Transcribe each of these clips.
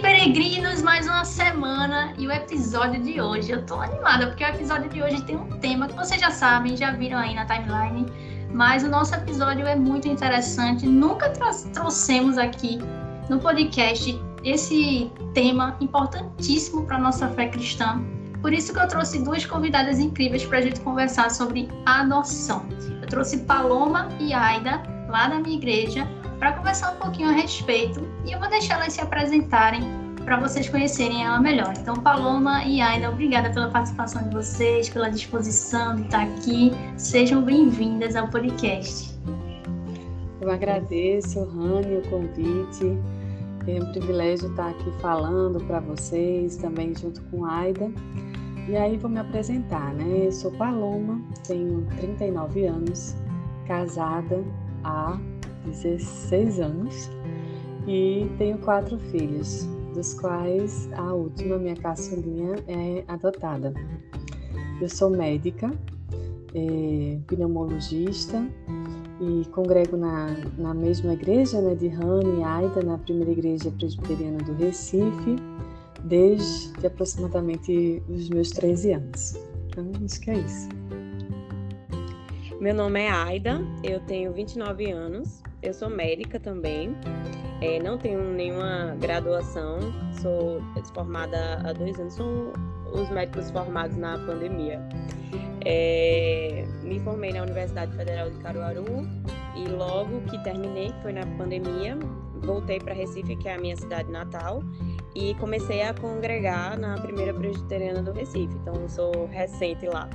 peregrinos, mais uma semana e o episódio de hoje. Eu tô animada porque o episódio de hoje tem um tema que vocês já sabem, já viram aí na timeline, mas o nosso episódio é muito interessante. Nunca trouxemos aqui no podcast esse tema importantíssimo para nossa fé cristã. Por isso que eu trouxe duas convidadas incríveis para a gente conversar sobre adoção. Eu trouxe Paloma e Aida, lá da minha igreja, para conversar um pouquinho a respeito e eu vou deixar elas se apresentarem para vocês conhecerem ela melhor. Então, Paloma e Aida, obrigada pela participação de vocês, pela disposição de estar aqui. Sejam bem-vindas ao podcast. Eu agradeço, Rani, o convite. É um privilégio estar aqui falando para vocês, também junto com Aida. E aí vou me apresentar, né? Eu sou Paloma, tenho 39 anos, casada há 16 anos e tenho quatro filhos, dos quais a última, minha caçulinha, é adotada. Eu sou médica, é, pneumologista e congrego na, na mesma igreja né, de Rani e Aida, na primeira igreja presbiteriana do Recife, desde aproximadamente os meus 13 anos. Então, acho que é isso. Meu nome é Aida, eu tenho 29 anos, eu sou médica também, é, não tenho nenhuma graduação, sou formada há dois anos, sou os médicos formados na pandemia. É, me formei na Universidade Federal de Caruaru e logo que terminei, que foi na pandemia, voltei para Recife, que é a minha cidade natal, e comecei a congregar na primeira presbiteriana do Recife. Então, sou recente lá.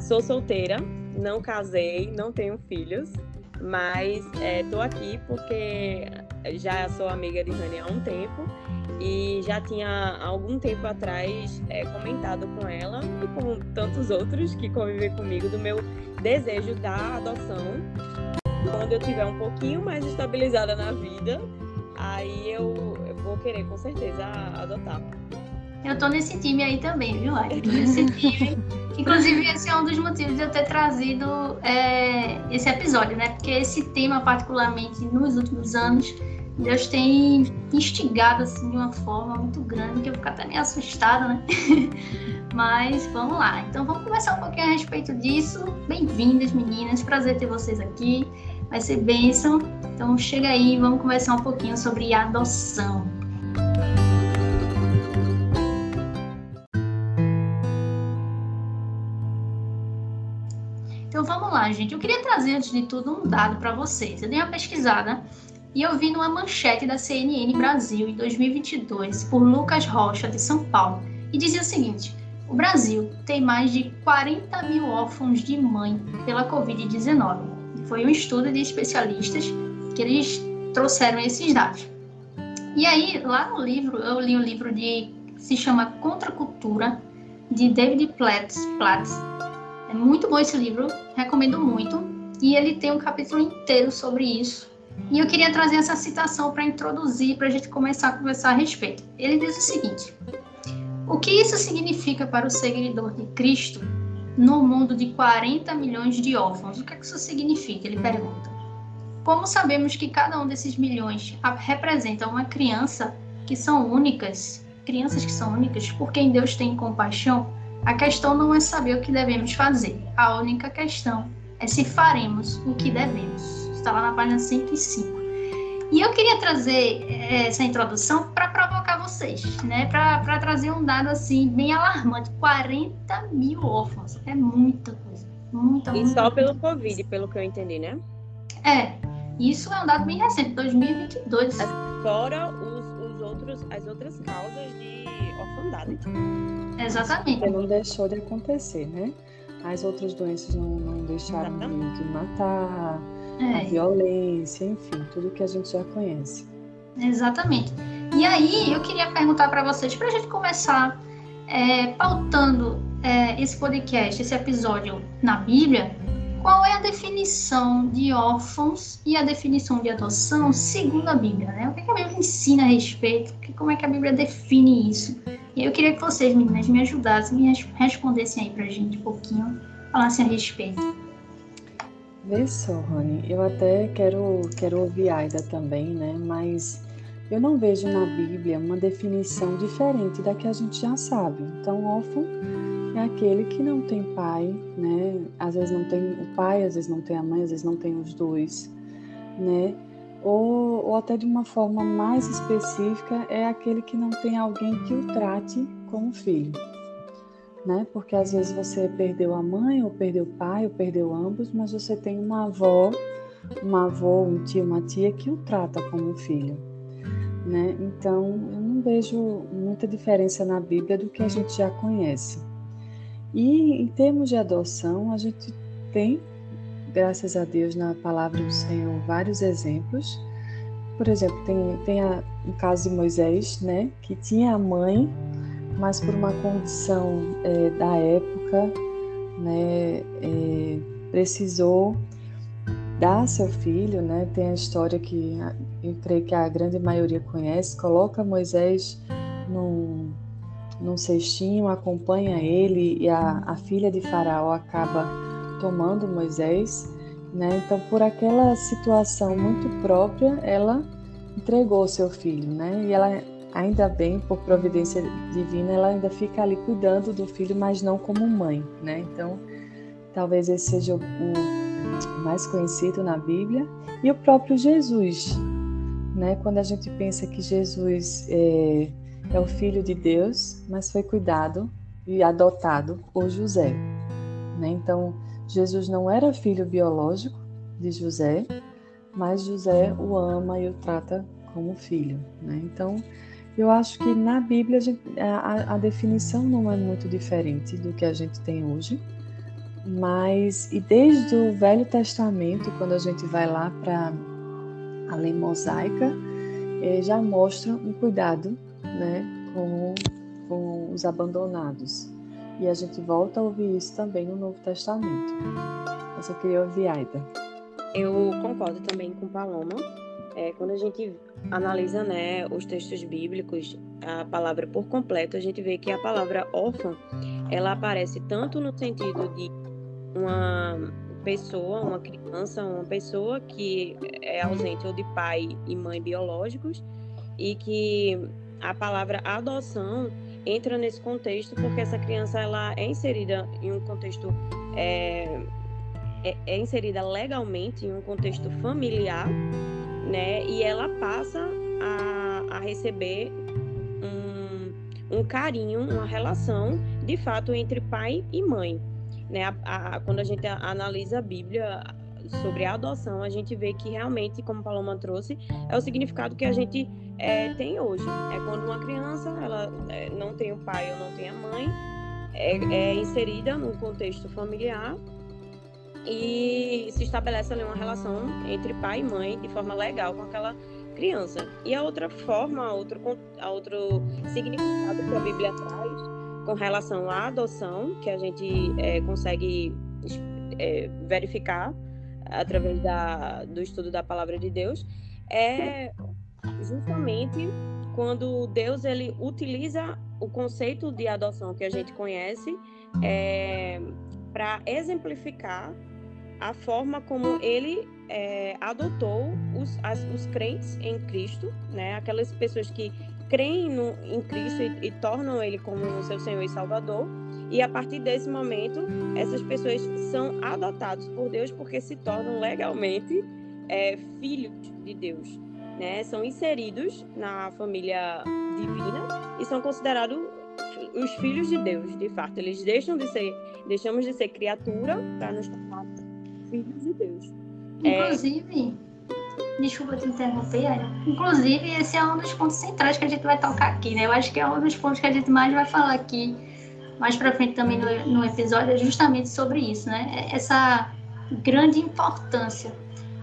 Sou solteira, não casei, não tenho filhos, mas estou é, aqui porque já sou amiga de Rani há um tempo e já tinha algum tempo atrás é, comentado com ela e com tantos outros que convivem comigo do meu desejo da adoção. Quando eu tiver um pouquinho mais estabilizada na vida, aí eu, eu vou querer com certeza adotar. Eu tô nesse time aí também, viu, Ai? Eu tô nesse time. Inclusive, esse é um dos motivos de eu ter trazido é, esse episódio, né? Porque esse tema, particularmente nos últimos anos, Deus tem instigado assim de uma forma muito grande que eu fico até meio assustada, né? Mas vamos lá. Então vamos conversar um pouquinho a respeito disso. Bem-vindas, meninas. Prazer ter vocês aqui. Vai ser bênção. Então chega aí, vamos conversar um pouquinho sobre adoção. Lá, gente. Eu queria trazer antes de tudo um dado para vocês. Eu dei uma pesquisada e eu vi numa manchete da CNN Brasil em 2022 por Lucas Rocha de São Paulo e dizia o seguinte: o Brasil tem mais de 40 mil órfãos de mãe pela Covid-19. Foi um estudo de especialistas que eles trouxeram esses dados. E aí, lá no livro, eu li um livro de se chama Contra Cultura de David Platts é muito bom esse livro, recomendo muito. E ele tem um capítulo inteiro sobre isso. E eu queria trazer essa citação para introduzir, para a gente começar a conversar a respeito. Ele diz o seguinte: O que isso significa para o seguidor de Cristo no mundo de 40 milhões de órfãos? O que, é que isso significa? Ele pergunta. Como sabemos que cada um desses milhões representa uma criança que são únicas, crianças que são únicas, por quem Deus tem compaixão? A questão não é saber o que devemos fazer. A única questão é se faremos o que devemos. Está lá na página 105. E eu queria trazer eh, essa introdução para provocar vocês, né? Para trazer um dado assim bem alarmante: 40 mil órfãos. É muita coisa. Muita, e muita só pelo Covid, pelo que eu entendi, né? É. Isso é um dado bem recente, 2022. Fora os, os outros, as outras causas de orfandade. Exatamente. Porque não deixou de acontecer, né? As outras doenças não, não deixaram de, de, matar, é. a violência, enfim, tudo que a gente já conhece. Exatamente. E aí, eu queria perguntar para vocês, para a gente começar é, pautando é, esse podcast, esse episódio na Bíblia, qual é a definição de órfãos e a definição de adoção segundo a Bíblia, né? O que, a Bíblia ensina a respeito? Como é que a Bíblia define isso? E eu queria que vocês, meninas, me ajudassem, me respondessem aí pra gente um pouquinho, falassem a respeito. Vê só, Rony, eu até quero, quero ouvir a Aida também, né? Mas eu não vejo na Bíblia uma definição diferente da que a gente já sabe. Então, órfão é aquele que não tem pai, né? Às vezes não tem o pai, às vezes não tem a mãe, às vezes não tem os dois, né? Ou, ou até de uma forma mais específica, é aquele que não tem alguém que o trate como filho, né? Porque às vezes você perdeu a mãe, ou perdeu o pai, ou perdeu ambos, mas você tem uma avó, uma avó, um tio, uma tia que o trata como filho, né? Então, eu não vejo muita diferença na Bíblia do que a gente já conhece. E em termos de adoção, a gente tem, graças a Deus, na palavra do Senhor, vários exemplos. Por exemplo, tem, tem a, o caso de Moisés, né, que tinha a mãe, mas por uma condição é, da época, né, é, precisou dar seu filho, né? Tem a história que eu creio que a grande maioria conhece, coloca Moisés num num cestinho, acompanha ele e a, a filha de Faraó acaba tomando Moisés. Né? Então, por aquela situação muito própria, ela entregou seu filho, né? E ela, ainda bem, por providência divina, ela ainda fica ali cuidando do filho, mas não como mãe, né? Então, talvez esse seja o, mais conhecido na Bíblia. E o próprio Jesus, né? Quando a gente pensa que Jesus é, é o filho de Deus, mas foi cuidado e adotado por José. Né? Então, Jesus não era filho biológico de José, mas José o ama e o trata como filho. Né? Então, eu acho que na Bíblia a, gente, a, a, definição não é muito diferente do que a gente tem hoje, mas e desde o Velho Testamento, quando a gente vai lá para a lei mosaica, eh, já mostra um cuidado né, com, com os abandonados. E a gente volta a ouvir isso também no Novo Testamento. Eu queria ouvir Aida. Eu concordo também com Paloma. É, quando a gente analisa né, os textos bíblicos, a palavra por completo, a gente vê que a palavra órfã ela aparece tanto no sentido de uma pessoa, uma criança, uma pessoa que é ausente ou de pai e mãe biológicos e que a palavra adoção entra nesse contexto porque essa criança ela é inserida em um contexto é, é, é, inserida legalmente em um contexto familiar, né? E ela passa a, a receber um, um carinho, uma relação de fato entre pai e mãe, né? A, a, quando a gente analisa a Bíblia, sobre a adoção, a gente vê que realmente, como Paloma trouxe, é o significado que a gente é, tem hoje. É quando uma criança ela é, não tem o pai ou não tem a mãe, é, é inserida num contexto familiar e se estabelece ali uma relação entre pai e mãe de forma legal com aquela criança. E a outra forma, a outro, a outro significado que a Bíblia traz com relação à adoção, que a gente é, consegue é, verificar através da, do estudo da palavra de Deus, é justamente quando Deus ele utiliza o conceito de adoção que a gente conhece é, para exemplificar a forma como ele é, adotou os, as, os crentes em Cristo, né? aquelas pessoas que creem no, em Cristo e, e tornam ele como seu Senhor e Salvador, e a partir desse momento, essas pessoas são adotadas por Deus porque se tornam legalmente é, filhos de Deus. Né? São inseridos na família divina e são considerados os filhos de Deus, de fato. Eles deixam de ser, deixamos de ser criatura para nos tornar filhos de Deus. É, Inclusive, é... desculpa te interromper, Inclusive, esse é um dos pontos centrais que a gente vai tocar aqui, né? Eu acho que é um dos pontos que a gente mais vai falar aqui mais para frente também no, no episódio é justamente sobre isso, né? Essa grande importância.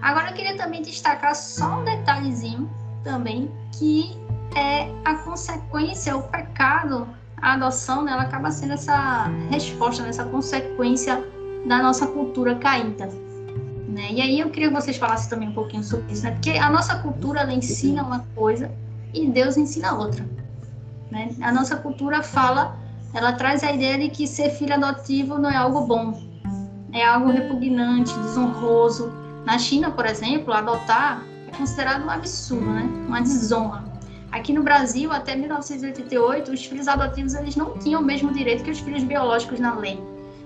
Agora eu queria também destacar só um detalhezinho também, que é a consequência, o pecado, a adoção, né, ela acaba sendo essa resposta, né, essa consequência da nossa cultura caída. Né? E aí eu queria que vocês falassem também um pouquinho sobre isso, né? Porque a nossa cultura ela ensina uma coisa e Deus ensina outra. Né? A nossa cultura fala ela traz a ideia de que ser filho adotivo não é algo bom, é algo repugnante, desonroso. Na China, por exemplo, adotar é considerado um absurdo, né? uma desonra. Aqui no Brasil, até 1988, os filhos adotivos eles não tinham o mesmo direito que os filhos biológicos na lei.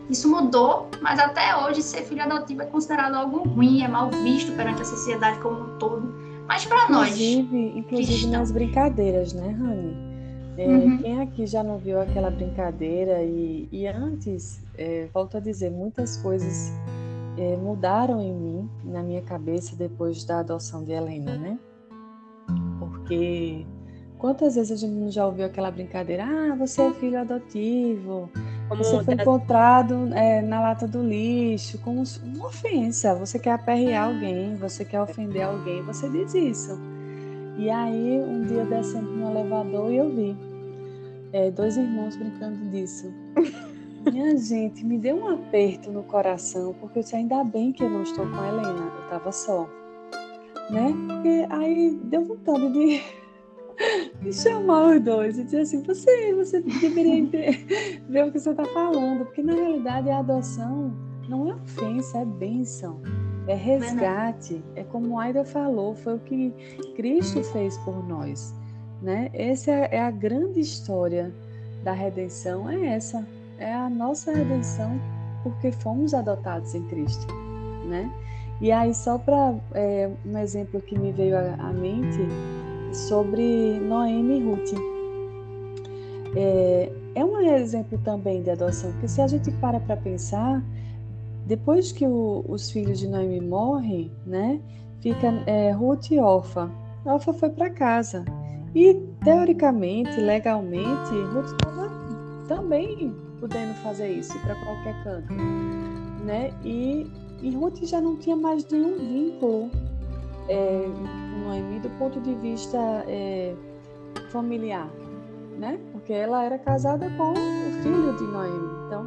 Isso mudou, mas até hoje ser filho adotivo é considerado algo ruim, é mal visto perante a sociedade como um todo. Mas para nós. Inclusive nas brincadeiras, né, Rani? É, uhum. Quem aqui já não viu aquela brincadeira? E, e antes, é, volto a dizer, muitas coisas é, mudaram em mim, na minha cabeça, depois da adoção de Helena, né? Porque quantas vezes a gente já ouviu aquela brincadeira? Ah, você é filho adotivo, como você foi encontrado é, na lata do lixo, como uma ofensa. Você quer aperrear alguém, você quer ofender alguém, você diz isso. E aí, um dia descendo no elevador e eu vi é, dois irmãos brincando disso. Minha gente, me deu um aperto no coração, porque eu disse, ainda bem que eu não estou com a Helena, eu estava só. Né? Porque aí deu vontade de e chamar os dois e dizer assim, você, você deveria ver o que você está falando, porque na realidade a adoção não é ofensa, é bênção, é resgate, é como Aida falou, foi o que Cristo fez por nós, né? Essa é, é a grande história da redenção, é essa, é a nossa redenção porque fomos adotados em Cristo, né? E aí só para é, um exemplo que me veio à mente sobre Noemi e Ruth. É, é um exemplo também de adoção, porque se a gente para para pensar, depois que o, os filhos de Noemi morrem, né, fica é, Ruth e Orfa. Orfa foi para casa. E, teoricamente, legalmente, Ruth estava também podendo fazer isso, para qualquer canto. Né? E, e Ruth já não tinha mais nenhum vínculo é, Noemi do ponto de vista é, familiar, né? Porque ela era casada com o filho de Noemi. Então,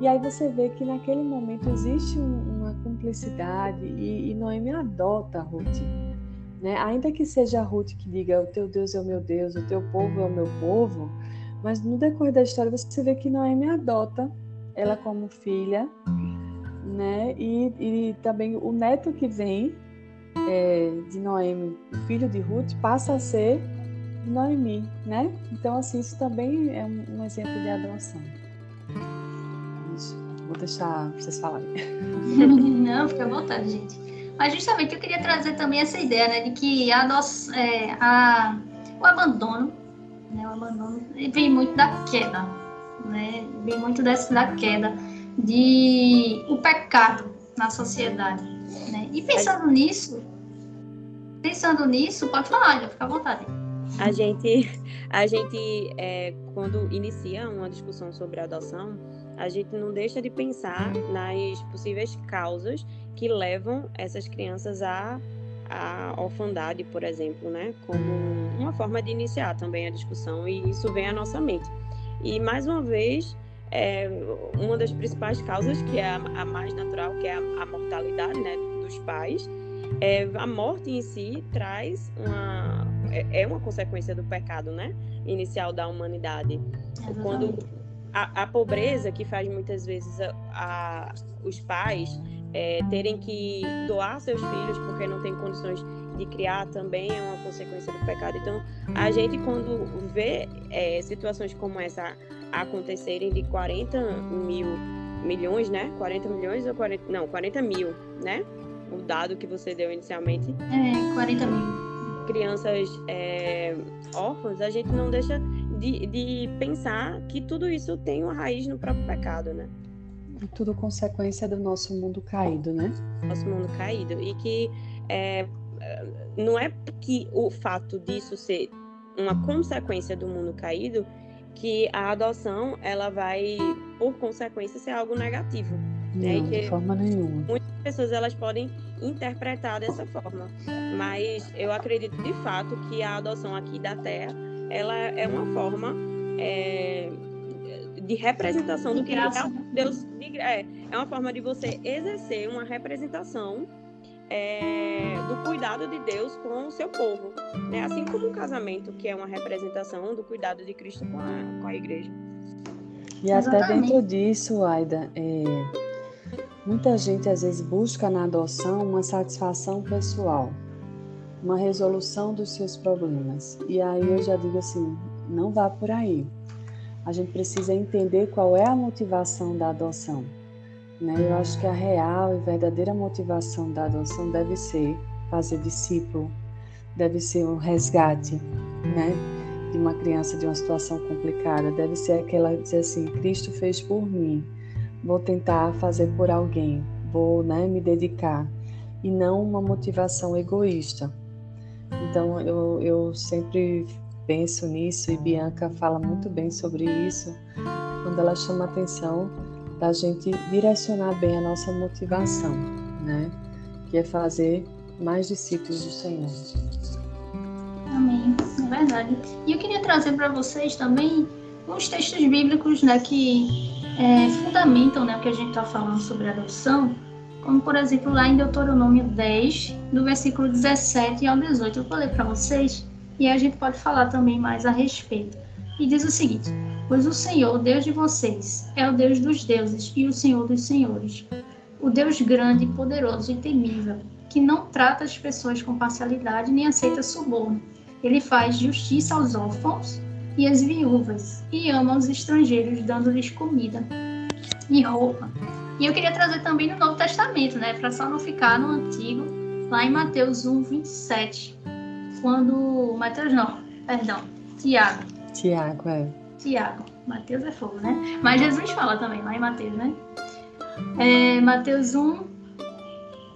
e aí você vê que naquele momento existe um, uma cumplicidade e, e Noemi adota Ruth. Né? Ainda que seja Ruth que diga o teu Deus é o meu Deus, o teu povo é o meu povo, mas no decorrer da história você vê que Noemi adota ela como filha, né? E, e também o neto que vem é, de Noemi, o filho de Ruth, passa a ser Noemi, né? Então, assim, isso também é um, um exemplo de adoção. Vou deixar vocês falarem. Não, fica à vontade, gente. Mas justamente eu queria trazer também essa ideia, né, de que a adoção, é, a, o abandono, né, vem muito da queda, né, vem muito dessa, da queda de o pecado na sociedade, né? E pensando nisso, pensando nisso, pode falar, já fica à vontade. A gente, a gente é, quando inicia uma discussão sobre adoção, a gente não deixa de pensar nas possíveis causas que levam essas crianças à, à orfandade, por exemplo, né? Como uma forma de iniciar também a discussão e isso vem à nossa mente. E mais uma vez, é, uma das principais causas, que é a, a mais natural, que é a, a mortalidade né, dos pais, é, a morte em si traz uma é, é, uma consequência do pecado, né? Inicial da humanidade. Quando a, a, pobreza que faz muitas vezes os pais é, terem que doar seus filhos porque não tem condições de criar também é uma consequência do pecado. Então, a gente quando vê é, situações como essa acontecerem de 40 mil milhões, né? 40 milhões ou 40, não, 40 mil, né? o dado que você deu inicialmente. É, 40 mil. Crianças é, órfãs, a gente não deixa de, de pensar que tudo isso tem uma raiz no próprio pecado, né? É tudo consequência do nosso mundo caído, né? Nosso mundo caído. E que é, não é que o fato disso ser uma consequência do mundo caído que a adoção ela vai por consequência ser algo negativo né? Não, de forma nenhuma. Muitas pessoas elas podem interpretar dessa forma, mas eu acredito de fato que a adoção aqui da Terra ela é uma forma é, de representação do que Deus é, é uma forma de você exercer uma representação é, do cuidado de Deus com o seu povo, né? Assim como o casamento que é uma representação do cuidado de Cristo com a, com a igreja. E até dentro disso, Aida, é, Muita gente às vezes busca na adoção uma satisfação pessoal, uma resolução dos seus problemas. E aí eu já digo assim, não vá por aí. A gente precisa entender qual é a motivação da adoção. Né? Eu acho que a real e verdadeira motivação da adoção deve ser fazer discípulo, deve ser um resgate, né? De uma criança de uma situação complicada, deve ser aquela dizer assim: Cristo fez por mim, vou tentar fazer por alguém, vou, né, me dedicar e não uma motivação egoísta. Então eu, eu sempre penso nisso e Bianca fala muito bem sobre isso quando ela chama atenção da gente direcionar bem a nossa motivação, né? Que é fazer mais discípulos do Senhor. Amém, é verdade. E eu queria trazer para vocês também uns textos bíblicos, né, que é, fundamentam, né, o que a gente está falando sobre adoção como por exemplo lá em Deuteronômio 10, do versículo 17 ao 18. Eu vou ler para vocês e a gente pode falar também mais a respeito. E diz o seguinte: Pois o Senhor, Deus de vocês, é o Deus dos deuses e o Senhor dos senhores, o Deus grande, poderoso e temível, que não trata as pessoas com parcialidade nem aceita suborno. Ele faz justiça aos órfãos e às viúvas e ama os estrangeiros, dando-lhes comida e roupa. E eu queria trazer também no Novo Testamento, né? Para só não ficar no Antigo, lá em Mateus 1, 27. Quando. Mateus não, perdão, Tiago. Tiago, é. Tiago. Mateus é fogo, né? Mas Jesus fala também lá em Mateus, né? É, Mateus 1,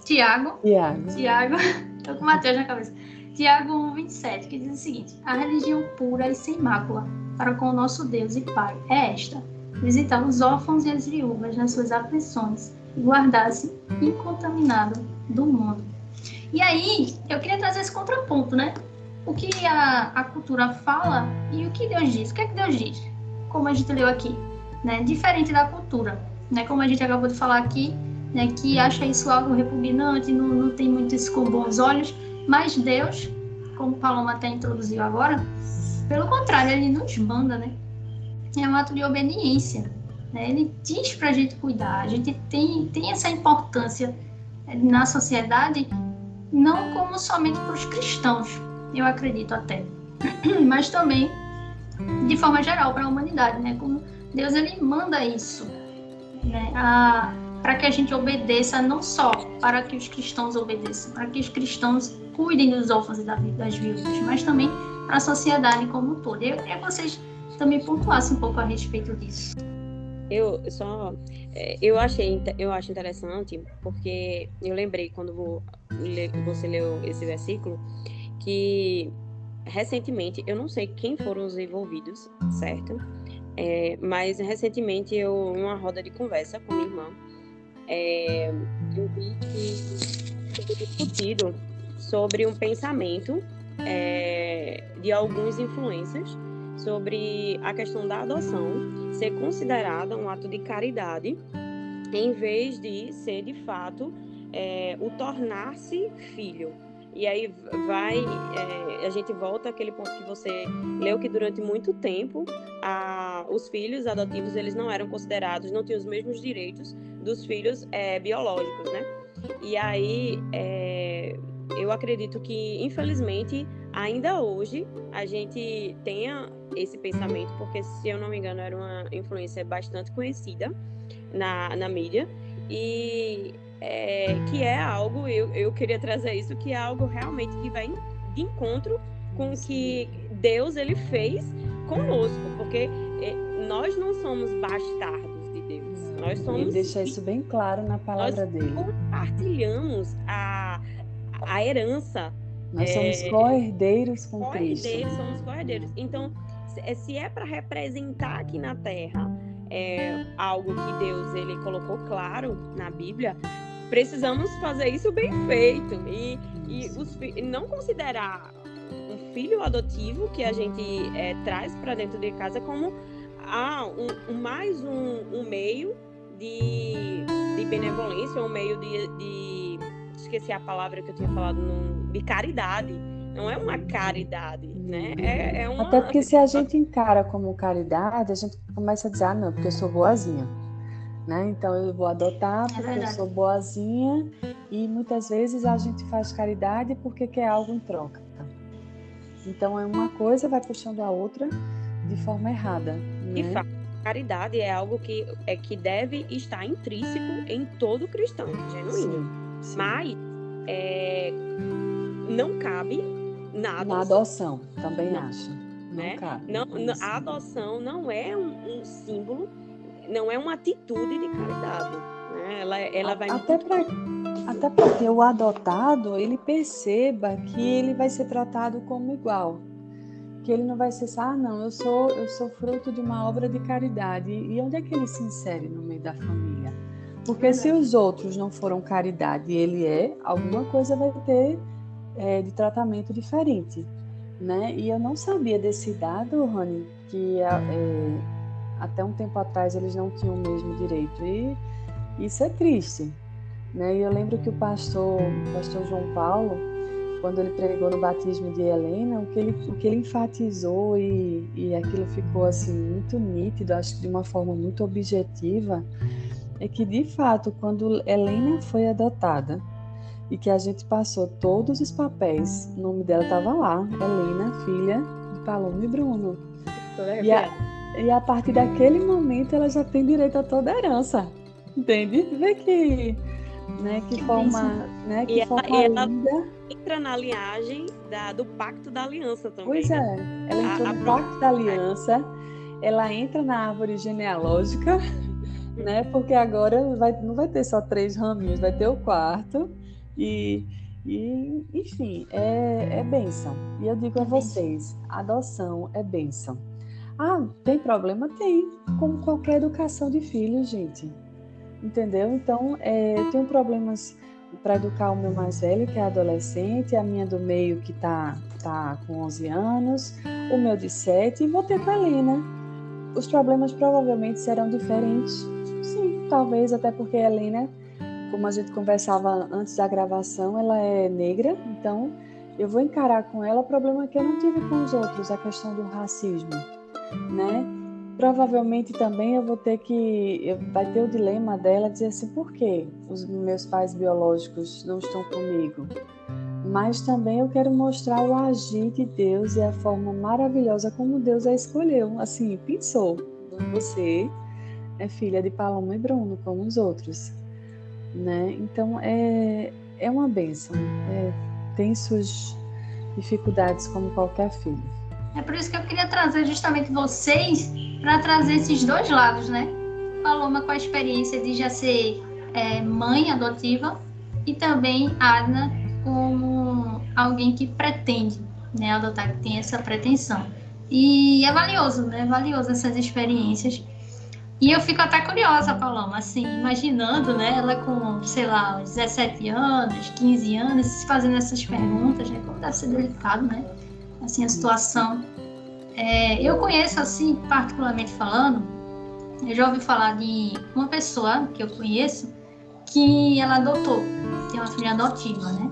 Tiago. Tiago. Tiago. Tô com Mateus na cabeça. Tiago 1, 27, que diz o seguinte: A religião pura e sem mácula para com o nosso Deus e Pai é esta visitar os órfãos e as viúvas nas suas aflições e guardar-se incontaminado do mundo. E aí, eu queria trazer esse contraponto, né? O que a, a cultura fala e o que Deus diz. O que é que Deus diz? Como a gente leu aqui, né? Diferente da cultura, né? Como a gente acabou de falar aqui, né? Que acha isso algo repugnante, não, não tem muito isso com bons olhos, mas Deus, como Paloma até introduziu agora, pelo contrário, ele nos manda, né? é um ato de obediência. Né? Ele diz para a gente cuidar. A gente tem, tem essa importância é, na sociedade, não como somente para os cristãos, eu acredito até, mas também de forma geral para a humanidade, né? Como Deus ele manda isso, né? para que a gente obedeça não só para que os cristãos obedeçam, para que os cristãos cuidem dos órfãos e das viúvas, mas também para a sociedade como um todo. Eu queria que vocês também pontuasse um pouco a respeito disso. Eu só é, eu achei eu acho interessante porque eu lembrei quando você leu esse versículo que recentemente eu não sei quem foram os envolvidos, certo? É, mas recentemente eu em uma roda de conversa com minha irmã é, eu vi que foi discutido sobre um pensamento é, de alguns influencers sobre a questão da adoção ser considerada um ato de caridade, em vez de ser de fato é, o tornar-se filho. E aí vai, é, a gente volta àquele ponto que você leu que durante muito tempo a, os filhos adotivos eles não eram considerados, não tinham os mesmos direitos dos filhos é, biológicos, né? E aí é, eu acredito que infelizmente ainda hoje a gente tenha esse pensamento, porque se eu não me engano era uma influência bastante conhecida na, na mídia e é, que é algo, eu, eu queria trazer isso, que é algo realmente que vai de encontro com o que Deus ele fez conosco, porque é, nós não somos bastardos de Deus. Nós somos. Ele deixa isso bem claro na palavra nós dele. Compartilhamos a, a herança nós somos é, co-herdeiros com co-herdeiros, Cristo. Somos co-herdeiros. Então, se é para representar aqui na Terra é, algo que Deus ele colocou claro na Bíblia, precisamos fazer isso bem feito e, e os, não considerar um filho adotivo que a gente é, traz para dentro de casa como ah, um, mais um, um, meio de, de benevolência, um meio de, de esqueci a palavra que eu tinha falado no, de caridade. Não é uma caridade, né? É, é uma... Até porque se a gente encara como caridade, a gente começa a dizer, ah, não, porque eu sou boazinha. Né? Então eu vou adotar é porque é eu sou boazinha e muitas vezes a gente faz caridade porque quer algo em troca. Então é uma coisa vai puxando a outra de forma errada. Né? E caridade é algo que é que deve estar intrínseco em todo cristão genuíno. Sim, sim. Mas é, não cabe na adoção. Na adoção, também não. acho. Não né? cabe. Não, a adoção não é um, um, símbolo, não é uma atitude de caridade. Né? Ela, ela vai até para até porque o adotado ele perceba que ele vai ser tratado como igual que ele não vai ser ah não eu sou eu sou fruto de uma obra de caridade e onde é que ele se insere no meio da família porque se os outros não foram caridade e ele é alguma coisa vai ter é, de tratamento diferente né e eu não sabia desse dado Rony que é, é, até um tempo atrás eles não tinham o mesmo direito e isso é triste né? E eu lembro que o pastor, o pastor João Paulo, quando ele pregou no batismo de Helena, o que ele, o que ele enfatizou e, e aquilo ficou assim muito nítido, acho que de uma forma muito objetiva, é que de fato, quando Helena foi adotada e que a gente passou todos os papéis, o nome dela estava lá, Helena, filha de Paloma e Bruno. E a, e a partir daquele momento ela já tem direito a toda a herança. Entende? Vê que né? Que, que forma, né? Que e forma ela, linda. entra na linhagem da, do Pacto da Aliança também. Pois né? é, ela entrou a, no a Pacto da Aliança, ela entra na árvore genealógica, né? Porque agora vai, não vai ter só três raminhos, vai ter o quarto e e, enfim, é, é bênção. E eu digo a vocês: adoção é bênção. Ah, tem problema? Tem. Como qualquer educação de filhos, gente entendeu? Então, é, eu tenho problemas para educar o meu mais velho, que é adolescente, a minha do meio, que está tá com 11 anos, o meu de 7, e vou ter com a Helena. Os problemas provavelmente serão diferentes. Sim, talvez, até porque a Helena, como a gente conversava antes da gravação, ela é negra, então eu vou encarar com ela o problema que eu não tive com os outros, a questão do racismo, né? provavelmente também eu vou ter que vai ter o dilema dela dizer assim por que os meus pais biológicos não estão comigo? Mas também eu quero mostrar o agir de Deus e a forma maravilhosa como Deus a escolheu. Assim pensou você é filha de Paloma e Bruno como os outros né? Então é é uma benção é, tem suas dificuldades como qualquer filho é por isso que eu queria trazer justamente vocês para trazer esses dois lados, né? Paloma com a experiência de já ser é, mãe adotiva e também Adna como alguém que pretende né, adotar, que tem essa pretensão. E é valioso, né? É valioso essas experiências. E eu fico até curiosa, Paloma, assim, imaginando, né, ela com, sei lá, 17 anos, 15 anos, fazendo essas perguntas, né, como deve ser delicado, né, assim, a situação. É, eu conheço, assim, particularmente falando, eu já ouvi falar de uma pessoa que eu conheço que ela adotou, tem uma filha adotiva, né?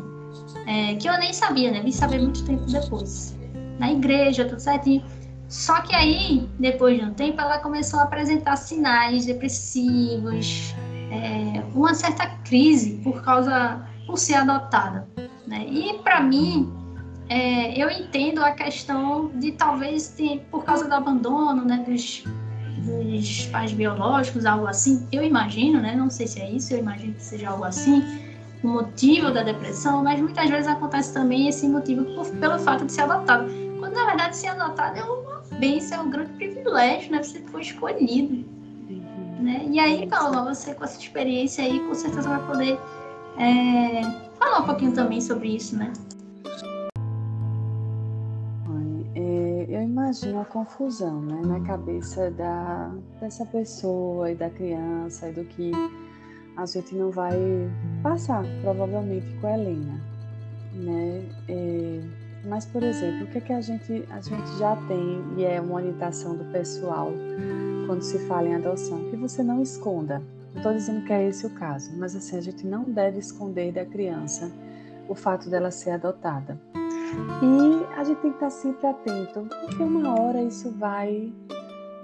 É, que eu nem sabia, né? Vim saber muito tempo depois. Na igreja, tudo certinho. Só que aí, depois de um tempo, ela começou a apresentar sinais depressivos, é, uma certa crise por causa, por ser adotada. Né? E para mim, é, eu entendo a questão de talvez ter, por causa do abandono né, dos, dos pais biológicos, algo assim. Eu imagino, né? Não sei se é isso, eu imagino que seja algo assim, o motivo da depressão, mas muitas vezes acontece também esse motivo por, pelo fato de ser adotado. Quando na verdade ser adotado é uma bênção, é um grande privilégio, né? Você foi escolhido. Né? E aí, Paula, você com essa experiência aí, com certeza vai poder é, falar um pouquinho também sobre isso, né? Imagino a confusão né, na cabeça da, dessa pessoa e da criança e do que a gente não vai passar, provavelmente, com a Helena. Né? É, mas, por exemplo, o que, é que a, gente, a gente já tem e é uma orientação do pessoal quando se fala em adoção? Que você não esconda. Não estou dizendo que é esse o caso, mas assim, a gente não deve esconder da criança o fato dela ser adotada. E a gente tem que estar sempre atento, porque uma hora isso vai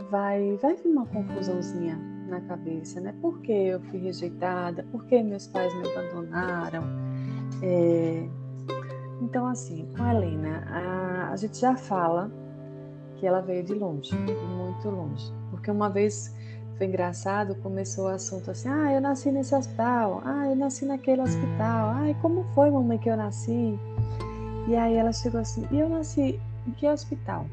vai vai vir uma confusãozinha, na cabeça, né? Por que eu fui rejeitada? Por que meus pais me abandonaram? É... Então, assim, com a Helena, a, a gente já fala que ela veio de longe, muito longe. Porque uma vez foi engraçado, começou o assunto assim: ah, eu nasci nesse hospital, ah, eu nasci naquele hospital, ah, como foi, mamãe, que eu nasci? E aí ela chegou assim: e eu nasci em que hospital?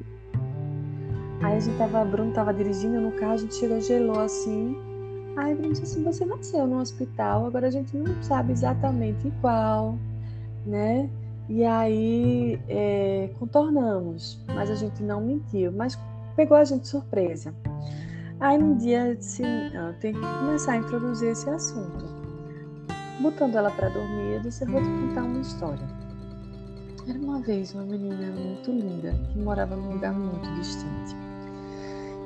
Aí a gente tava, Bruno tava dirigindo no carro, a gente chegou, gelou assim. Aí Bruno disse assim: você nasceu no hospital, agora a gente não sabe exatamente qual, né? E aí é, contornamos, mas a gente não mentiu, mas pegou a gente surpresa. Aí um dia eu disse, ah, tem que começar a introduzir esse assunto. Botando ela para dormir, eu disse, eu vou te contar uma história. Era uma vez uma menina muito linda que morava num lugar muito distante.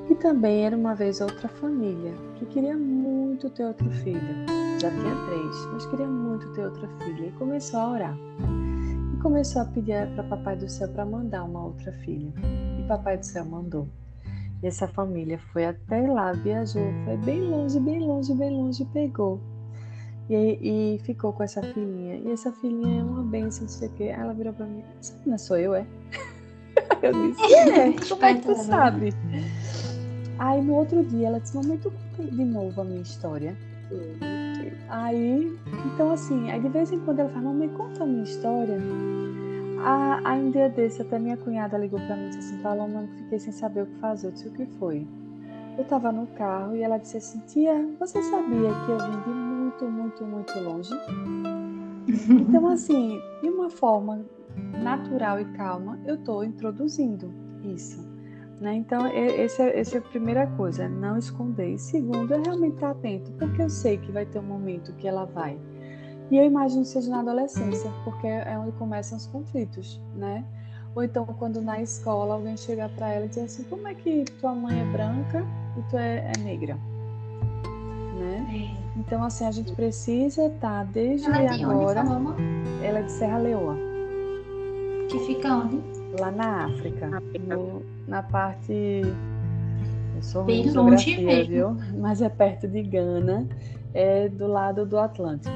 E também era uma vez outra família que queria muito ter outro filho. Já tinha três, mas queria muito ter outra filha e começou a orar começou a pedir para Papai do Céu para mandar uma outra filha. E Papai do Céu mandou. E essa família foi até lá, viajou, foi bem longe, bem longe, bem longe, pegou. E, e ficou com essa filhinha. E essa filhinha é uma benção, não sei o quê. Ela virou para mim, não é sou eu, é? Eu disse, é, como é que tu sabe? Aí no outro dia ela disse, mamãe, tu conta de novo a minha história. Aí, então assim, aí de vez em quando ela fala, mamãe, conta a minha história. A, aí um dia desse, até minha cunhada ligou para mim e disse assim, Paloma, fiquei sem saber o que fazer. Eu disse, o que foi? Eu estava no carro e ela disse assim, tia, você sabia que eu vim de muito, muito, muito longe? Então, assim, de uma forma natural e calma, eu estou introduzindo isso. Né? Então, esse é, essa é a primeira coisa, é não esconder. E segundo, é realmente estar atento, porque eu sei que vai ter um momento que ela vai. E eu imagino que seja na adolescência, porque é onde começam os conflitos, né? Ou então, quando na escola alguém chegar para ela e dizer assim: como é que tua mãe é branca e tu é, é negra? Né? É. Então, assim, a gente precisa estar tá, desde ela é agora. ela é de Serra Leoa. Que fica onde? Lá na África. No, na parte. Eu sou Bem longe mesmo. viu? Mas é perto de Gana, é do lado do Atlântico.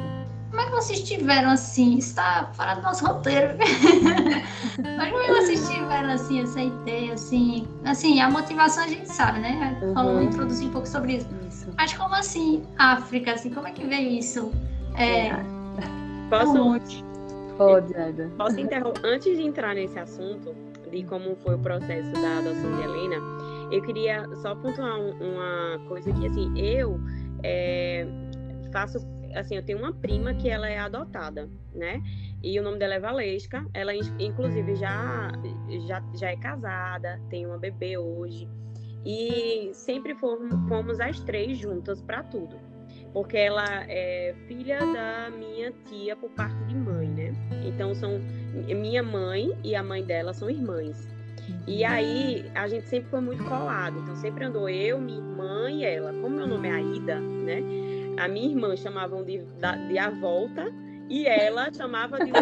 Como é que vocês tiveram assim? Está fora do nosso roteiro. Mas como é que vocês tiveram assim essa ideia assim? Assim, a motivação a gente sabe, né? Uhum. Falando, introduzir um pouco sobre isso. isso. Mas como assim, África, assim, como é que veio isso? É... é. Posso? Pode, Aida. Posso interromper? Antes de entrar nesse assunto, de como foi o processo da adoção de Helena, eu queria só pontuar uma coisa que, assim, eu é, faço, assim, eu tenho uma prima que ela é adotada, né? E o nome dela é Valesca. Ela, inclusive, já, já, já é casada, tem uma bebê hoje. E sempre fomos, as três juntas para tudo porque ela é filha da minha tia por parte de mãe, né? Então são minha mãe e a mãe dela são irmãs. E aí a gente sempre foi muito colado, então sempre andou eu, minha irmã e ela. Como meu nome é Aida, né? A minha irmã chamavam de, de a volta e ela chamava de um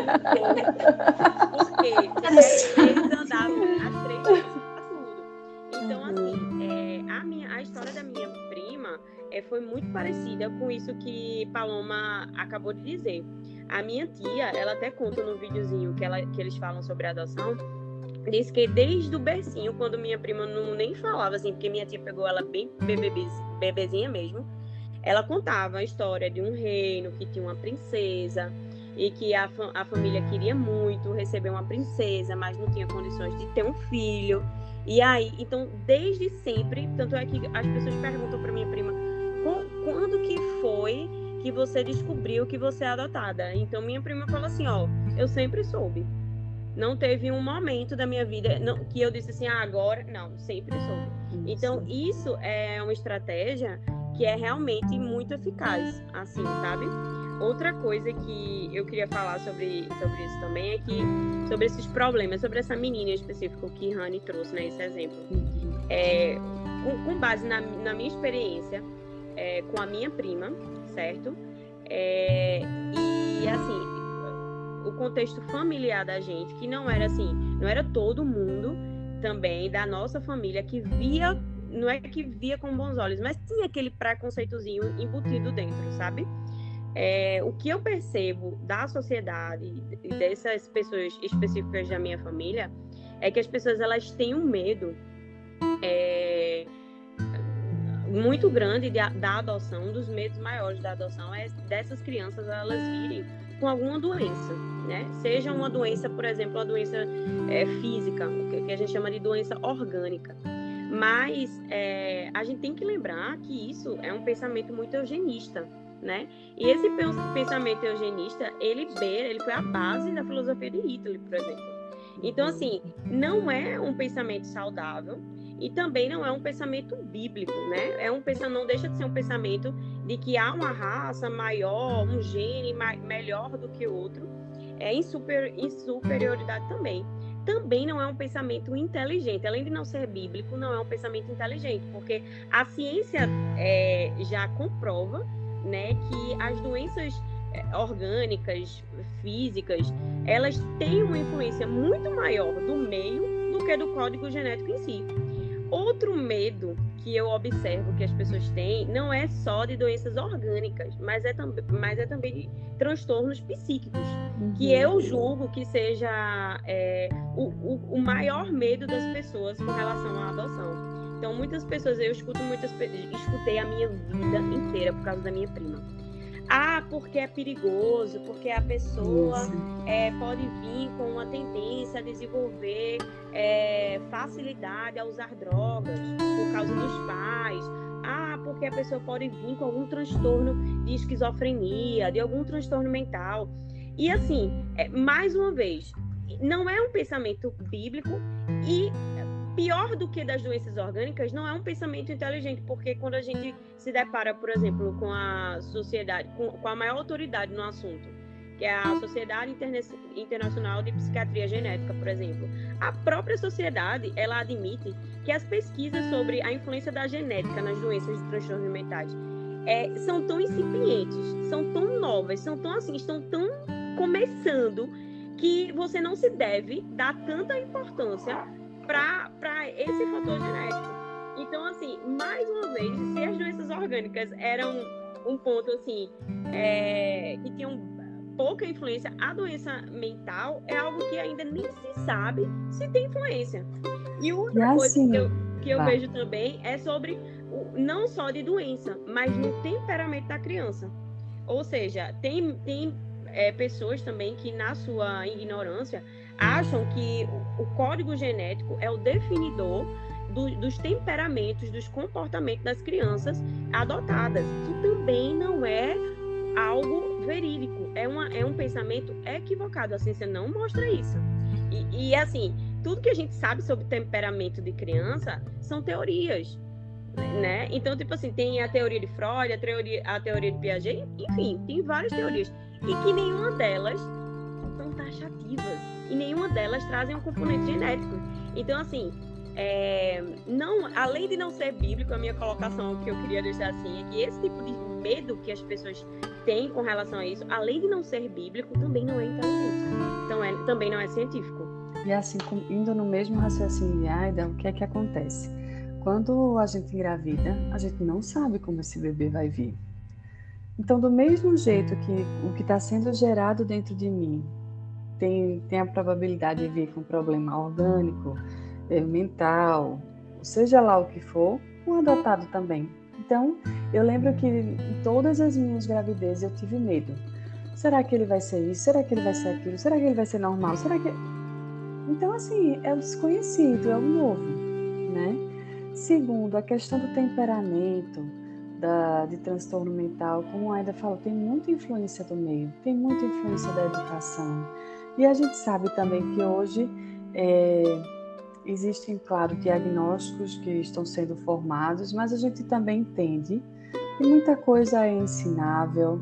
porque eles andavam as três tudo. Então assim, é, a minha a história da minha prima é, foi muito parecida com isso que Paloma acabou de dizer. A minha tia, ela até conta no videozinho que, ela, que eles falam sobre adoção, diz que desde o bercinho, quando minha prima não nem falava assim, porque minha tia pegou ela bem bebezinha mesmo, ela contava a história de um reino que tinha uma princesa e que a, a família queria muito receber uma princesa, mas não tinha condições de ter um filho. E aí, então, desde sempre, tanto é que as pessoas perguntam para minha prima, quando que foi que você descobriu que você é adotada? Então minha prima falou assim, ó, eu sempre soube. Não teve um momento da minha vida não, que eu disse assim, ah, agora, não, sempre soube. Então isso é uma estratégia que é realmente muito eficaz, assim, sabe? Outra coisa que eu queria falar sobre, sobre isso também é que sobre esses problemas, sobre essa menina em específico que Rani trouxe, né, esse exemplo. É, com, com base na, na minha experiência, é, com a minha prima, certo? É, e assim, o contexto familiar da gente, que não era assim, não era todo mundo também da nossa família que via não é que via com bons olhos, mas tinha aquele preconceitozinho embutido dentro, sabe? É, o que eu percebo da sociedade e dessas pessoas específicas da minha família é que as pessoas elas têm um medo é, muito grande de, da adoção, um dos medos maiores da adoção é dessas crianças elas virem com alguma doença, né? Seja uma doença, por exemplo, uma doença é, física, que a gente chama de doença orgânica. Mas é, a gente tem que lembrar que isso é um pensamento muito eugenista, né? E esse pensamento eugenista, ele beira, ele foi a base da filosofia de Hitler, por exemplo. Então, assim, não é um pensamento saudável e também não é um pensamento bíblico, né? É um pensamento, não deixa de ser um pensamento de que há uma raça maior, um gene melhor do que outro, é em, super, em superioridade também. Também não é um pensamento inteligente, além de não ser bíblico, não é um pensamento inteligente, porque a ciência é, já comprova, né, que as doenças é, orgânicas, físicas, elas têm uma influência muito maior do meio do que do código genético em si. Outro medo que eu observo que as pessoas têm não é só de doenças orgânicas, mas é, tam mas é também de transtornos psíquicos, uhum. que eu julgo que seja é, o, o, o, maior medo das pessoas com relação à adoção. Então, muitas pessoas, eu escuto muitas escutei a minha vida inteira por causa da minha prima ah, porque é perigoso, porque a pessoa é, pode vir com uma tendência a desenvolver é, facilidade a usar drogas por causa dos pais. Ah, porque a pessoa pode vir com algum transtorno de esquizofrenia, de algum transtorno mental. E assim, é, mais uma vez, não é um pensamento bíblico e pior do que das doenças orgânicas não é um pensamento inteligente, porque quando a gente se depara, por exemplo, com a sociedade, com, com a maior autoridade no assunto, que é a Sociedade Interna Internacional de Psiquiatria Genética, por exemplo, a própria sociedade ela admite que as pesquisas sobre a influência da genética nas doenças de transtornos mentais é, são tão incipientes, são tão novas, são tão assim, estão tão começando que você não se deve dar tanta importância para esse fator genético. Então, assim, mais uma vez, se as doenças orgânicas eram um ponto assim é, que tinham pouca influência, a doença mental é algo que ainda nem se sabe se tem influência. E outra coisa assim, que eu, que eu vejo também é sobre não só de doença, mas no temperamento da criança. Ou seja, tem, tem é, pessoas também que, na sua ignorância, acham que o código genético é o definidor do, dos temperamentos, dos comportamentos das crianças adotadas, que também não é algo verídico, é, uma, é um pensamento equivocado. A ciência não mostra isso. E, e assim, tudo que a gente sabe sobre temperamento de criança são teorias. Né? Então, tipo assim, tem a teoria de Freud, a teoria, a teoria de Piaget, enfim, tem várias teorias. E que nenhuma delas são taxativas e nenhuma delas trazem um componente genético. Então, assim, é, não, além de não ser bíblico, a minha colocação que eu queria deixar assim é que esse tipo de medo que as pessoas têm com relação a isso, além de não ser bíblico, também não é inteligente. Então, é, também não é científico. E assim, indo no mesmo raciocínio de Aida, o que é que acontece? Quando a gente engravida, a gente não sabe como esse bebê vai vir. Então, do mesmo jeito que o que está sendo gerado dentro de mim tem, tem a probabilidade de vir com problema orgânico, eh, mental, seja lá o que for, um adotado também. Então, eu lembro que em todas as minhas gravidezes eu tive medo. Será que ele vai ser isso? Será que ele vai ser aquilo? Será que ele vai ser normal? Será que. Então, assim, é o desconhecido, é o novo, né? Segundo, a questão do temperamento, da, de transtorno mental, como a Aida falou, tem muita influência do meio, tem muita influência da educação. E a gente sabe também que hoje é, existem, claro, diagnósticos que estão sendo formados, mas a gente também entende que muita coisa é ensinável,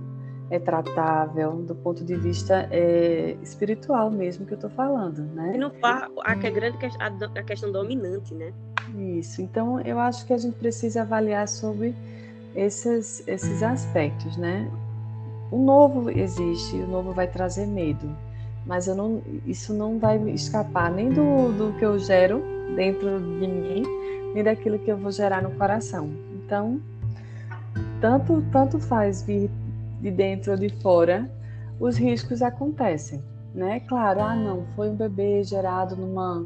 é tratável do ponto de vista é, espiritual mesmo que eu estou falando, né? E não a, a, a grande a, a questão dominante, né? Isso. Então eu acho que a gente precisa avaliar sobre esses esses aspectos, né? O novo existe, o novo vai trazer medo mas eu não, isso não vai escapar nem do, do que eu gero dentro de mim, nem daquilo que eu vou gerar no coração. Então, tanto, tanto faz vir de dentro ou de fora, os riscos acontecem, né? Claro, ah, não, foi um bebê gerado numa,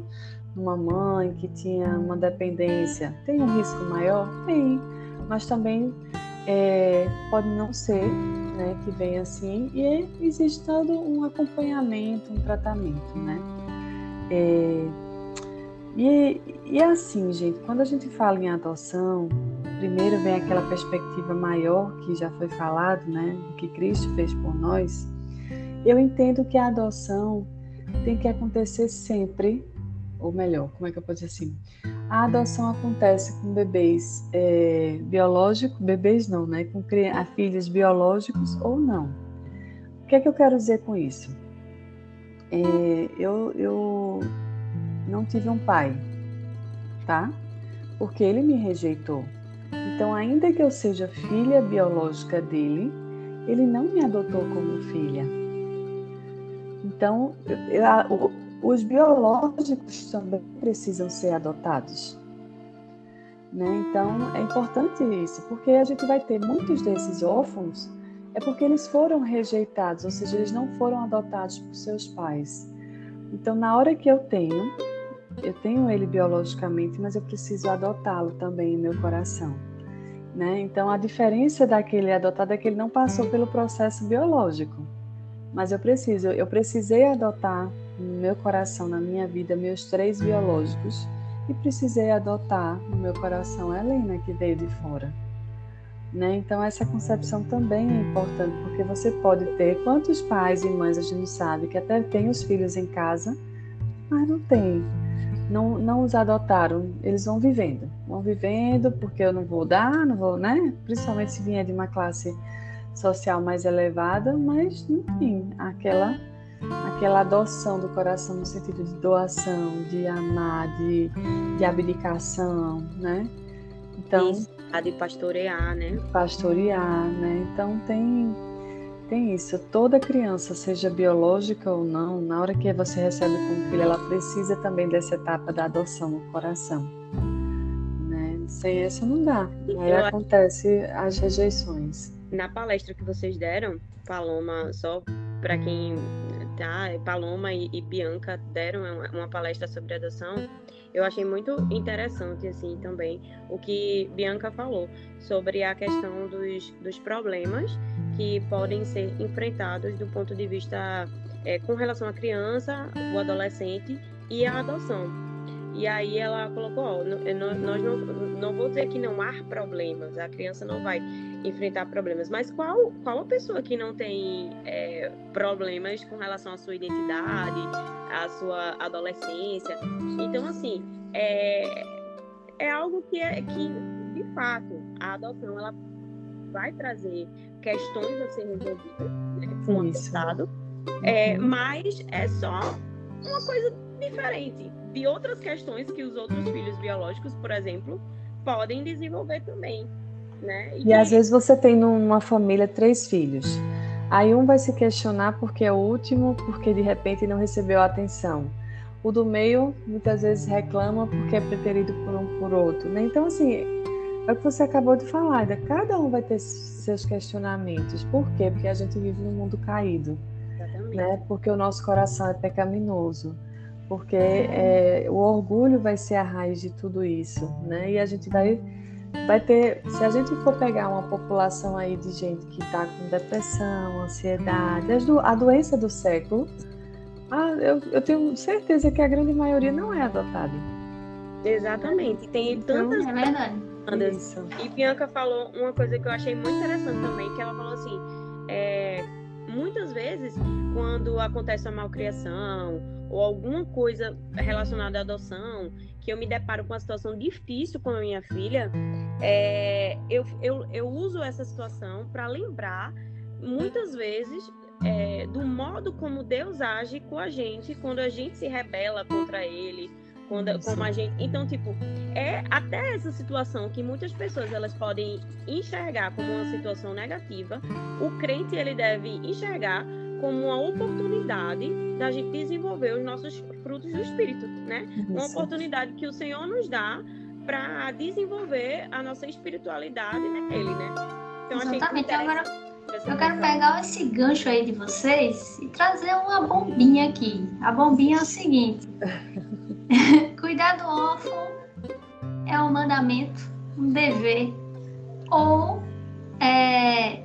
numa mãe que tinha uma dependência. Tem um risco maior? Tem, mas também é, pode não ser né, que venha assim, e existe todo um acompanhamento, um tratamento, né? É, e, e assim, gente, quando a gente fala em adoção, primeiro vem aquela perspectiva maior que já foi falado, né, do que Cristo fez por nós. Eu entendo que a adoção tem que acontecer sempre, ou melhor, como é que eu posso dizer assim? A adoção acontece com bebês é, biológicos, bebês não, né, com filhos biológicos ou não. O que é que eu quero dizer com isso? É, eu, eu não tive um pai, tá? Porque ele me rejeitou. Então, ainda que eu seja filha biológica dele, ele não me adotou como filha. Então, eu, os biológicos também precisam ser adotados. Né? Então, é importante isso, porque a gente vai ter muitos desses órfãos, é porque eles foram rejeitados, ou seja, eles não foram adotados por seus pais. Então, na hora que eu tenho eu tenho ele biologicamente, mas eu preciso adotá-lo também em meu coração. Né? Então, a diferença daquele adotado é que ele não passou pelo processo biológico, mas eu preciso, eu precisei adotar no meu coração, na minha vida, meus três biológicos e precisei adotar no meu coração a Helena, que veio de fora. Né? Então, essa concepção também é importante, porque você pode ter quantos pais e mães a gente sabe que até tem os filhos em casa, mas não tem não, não os adotaram, eles vão vivendo, vão vivendo porque eu não vou dar, não vou, né? Principalmente se vier de uma classe social mais elevada, mas enfim, aquela aquela adoção do coração no sentido de doação, de amar, de, de abdicação, né? Então, Isso, a de pastorear, né? Pastorear, né? Então tem tem isso. Toda criança, seja biológica ou não, na hora que você recebe como filho, ela precisa também dessa etapa da adoção no coração. Né? Sem isso não dá. Aí Eu acontece as rejeições. Na palestra que vocês deram, Paloma, só para quem tá, Paloma e, e Bianca deram uma palestra sobre adoção eu achei muito interessante, assim, também, o que Bianca falou sobre a questão dos, dos problemas que podem ser enfrentados do ponto de vista é, com relação à criança, o adolescente e a adoção. E aí ela colocou, ó, nós não, não vou dizer que não há problemas, a criança não vai enfrentar problemas, mas qual, qual a pessoa que não tem é, problemas com relação à sua identidade, à sua adolescência? Então, assim, é, é algo que, é, que, de fato, a adoção ela vai trazer questões a serem resolvidas né, com o Estado, é, mas é só uma coisa diferente de outras questões que os outros filhos biológicos, por exemplo, podem desenvolver também. Né? E, e às vezes você tem numa família três filhos. Aí um vai se questionar porque é o último, porque de repente não recebeu atenção. O do meio muitas vezes reclama porque é preterido por um por outro. Né? Então, assim, é o que você acabou de falar, né? cada um vai ter seus questionamentos. Por quê? Porque a gente vive num mundo caído. Né? Porque o nosso coração é pecaminoso. Porque é, o orgulho vai ser a raiz de tudo isso. Né? E a gente vai, vai ter. Se a gente for pegar uma população aí de gente que está com depressão, ansiedade, a doença do século, ah, eu, eu tenho certeza que a grande maioria não é adotada. Exatamente. Tem então, tantas. É verdade Isso. E Bianca falou uma coisa que eu achei muito interessante também, que ela falou assim, é, muitas vezes, quando acontece uma malcriação ou alguma coisa relacionada à adoção, que eu me deparo com uma situação difícil com a minha filha, é, eu, eu, eu uso essa situação para lembrar, muitas vezes, é, do modo como Deus age com a gente quando a gente se rebela contra Ele, quando, como a gente. Então, tipo, é até essa situação que muitas pessoas elas podem enxergar como uma situação negativa, o crente ele deve enxergar como uma oportunidade da gente desenvolver os nossos frutos do Espírito, né? Uma oportunidade que o Senhor nos dá para desenvolver a nossa espiritualidade nele, né? Então, Exatamente. Agora, eu quero pegar esse gancho aí de vocês e trazer uma bombinha aqui. A bombinha é o seguinte: cuidar do órfão é um mandamento, um dever, ou é,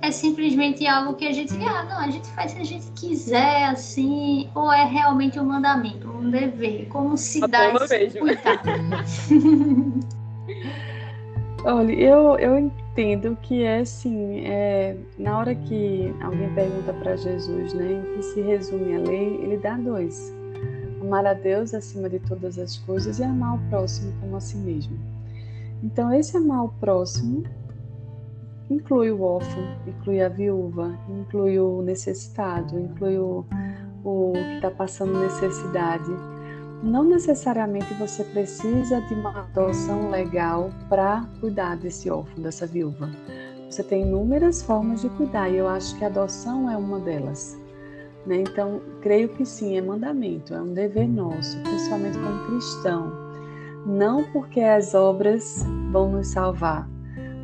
é simplesmente algo que a gente, ah, não, a gente faz se a gente quiser, assim, ou é realmente um mandamento, um dever, como se dá esse Olha, eu, eu entendo que é assim, é, na hora que alguém pergunta para Jesus, né, em que se resume a lei, ele dá dois. Amar a Deus acima de todas as coisas e amar o próximo como a si mesmo. Então, esse amar o próximo inclui o órfão, inclui a viúva, inclui o necessitado, inclui o, o que está passando necessidade. Não necessariamente você precisa de uma adoção legal para cuidar desse órfão, dessa viúva. Você tem inúmeras formas de cuidar e eu acho que a adoção é uma delas. Né? Então, creio que sim, é mandamento, é um dever nosso, principalmente como cristão. Não porque as obras vão nos salvar,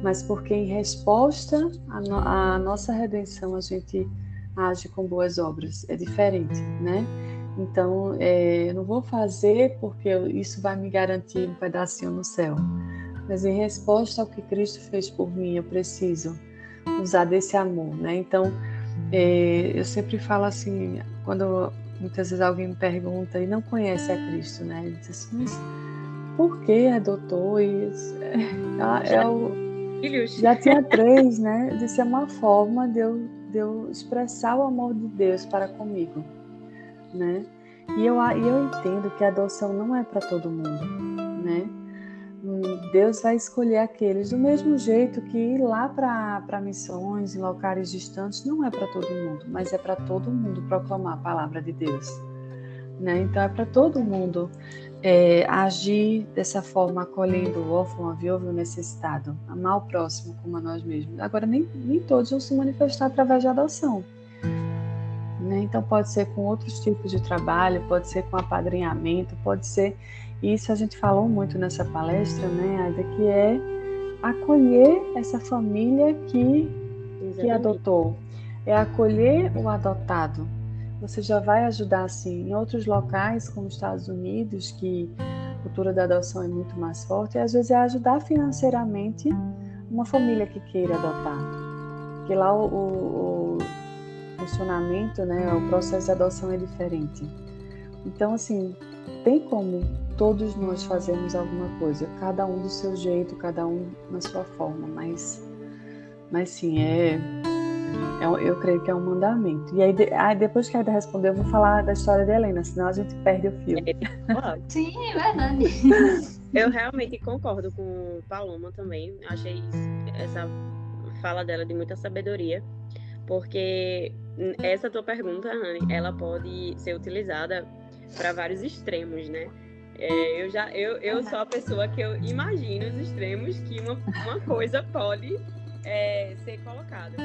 mas porque em resposta à, no, à nossa redenção a gente age com boas obras. É diferente, né? Então, é, eu não vou fazer porque isso vai me garantir um pedacinho no céu. Mas em resposta ao que Cristo fez por mim, eu preciso usar desse amor, né? Então, é, eu sempre falo assim, quando muitas vezes alguém me pergunta e não conhece a Cristo, né? Ele diz assim, mas por que adotou isso? É, é o, filhos. Já tinha três, né? Isso é uma forma de eu, de eu expressar o amor de Deus para comigo, né? E eu, eu entendo que a adoção não é para todo mundo, né? Deus vai escolher aqueles do mesmo jeito que ir lá para missões em locais distantes não é para todo mundo, mas é para todo mundo proclamar a palavra de Deus. Né? Então é para todo mundo é, agir dessa forma, acolhendo o órfão, a viúva o necessitado, amar o próximo como a nós mesmos. Agora, nem, nem todos vão se manifestar através de adoção. Né? Então, pode ser com outros tipos de trabalho, pode ser com apadrinhamento, pode ser. Isso a gente falou muito nessa palestra, né, Aida, que é acolher essa família que, que adotou, é acolher o adotado, você já vai ajudar assim em outros locais como Estados Unidos que a cultura da adoção é muito mais forte. E às vezes é ajudar financeiramente uma família que queira adotar. Porque lá o, o, o funcionamento né o processo de adoção é diferente. Então assim tem como todos nós fazermos alguma coisa cada um do seu jeito cada um na sua forma mas mas sim é eu, é eu creio que é um mandamento. E aí, de, aí depois que a Aida responder, eu vou falar da história de Helena, senão a gente perde o fio. É, Sim, é verdade. Eu realmente concordo com Paloma também. Achei essa fala dela de muita sabedoria, porque essa tua pergunta, Rani, ela pode ser utilizada para vários extremos, né? É, eu já eu, eu sou a pessoa que eu imagino os extremos que uma, uma coisa pode é, ser colocada.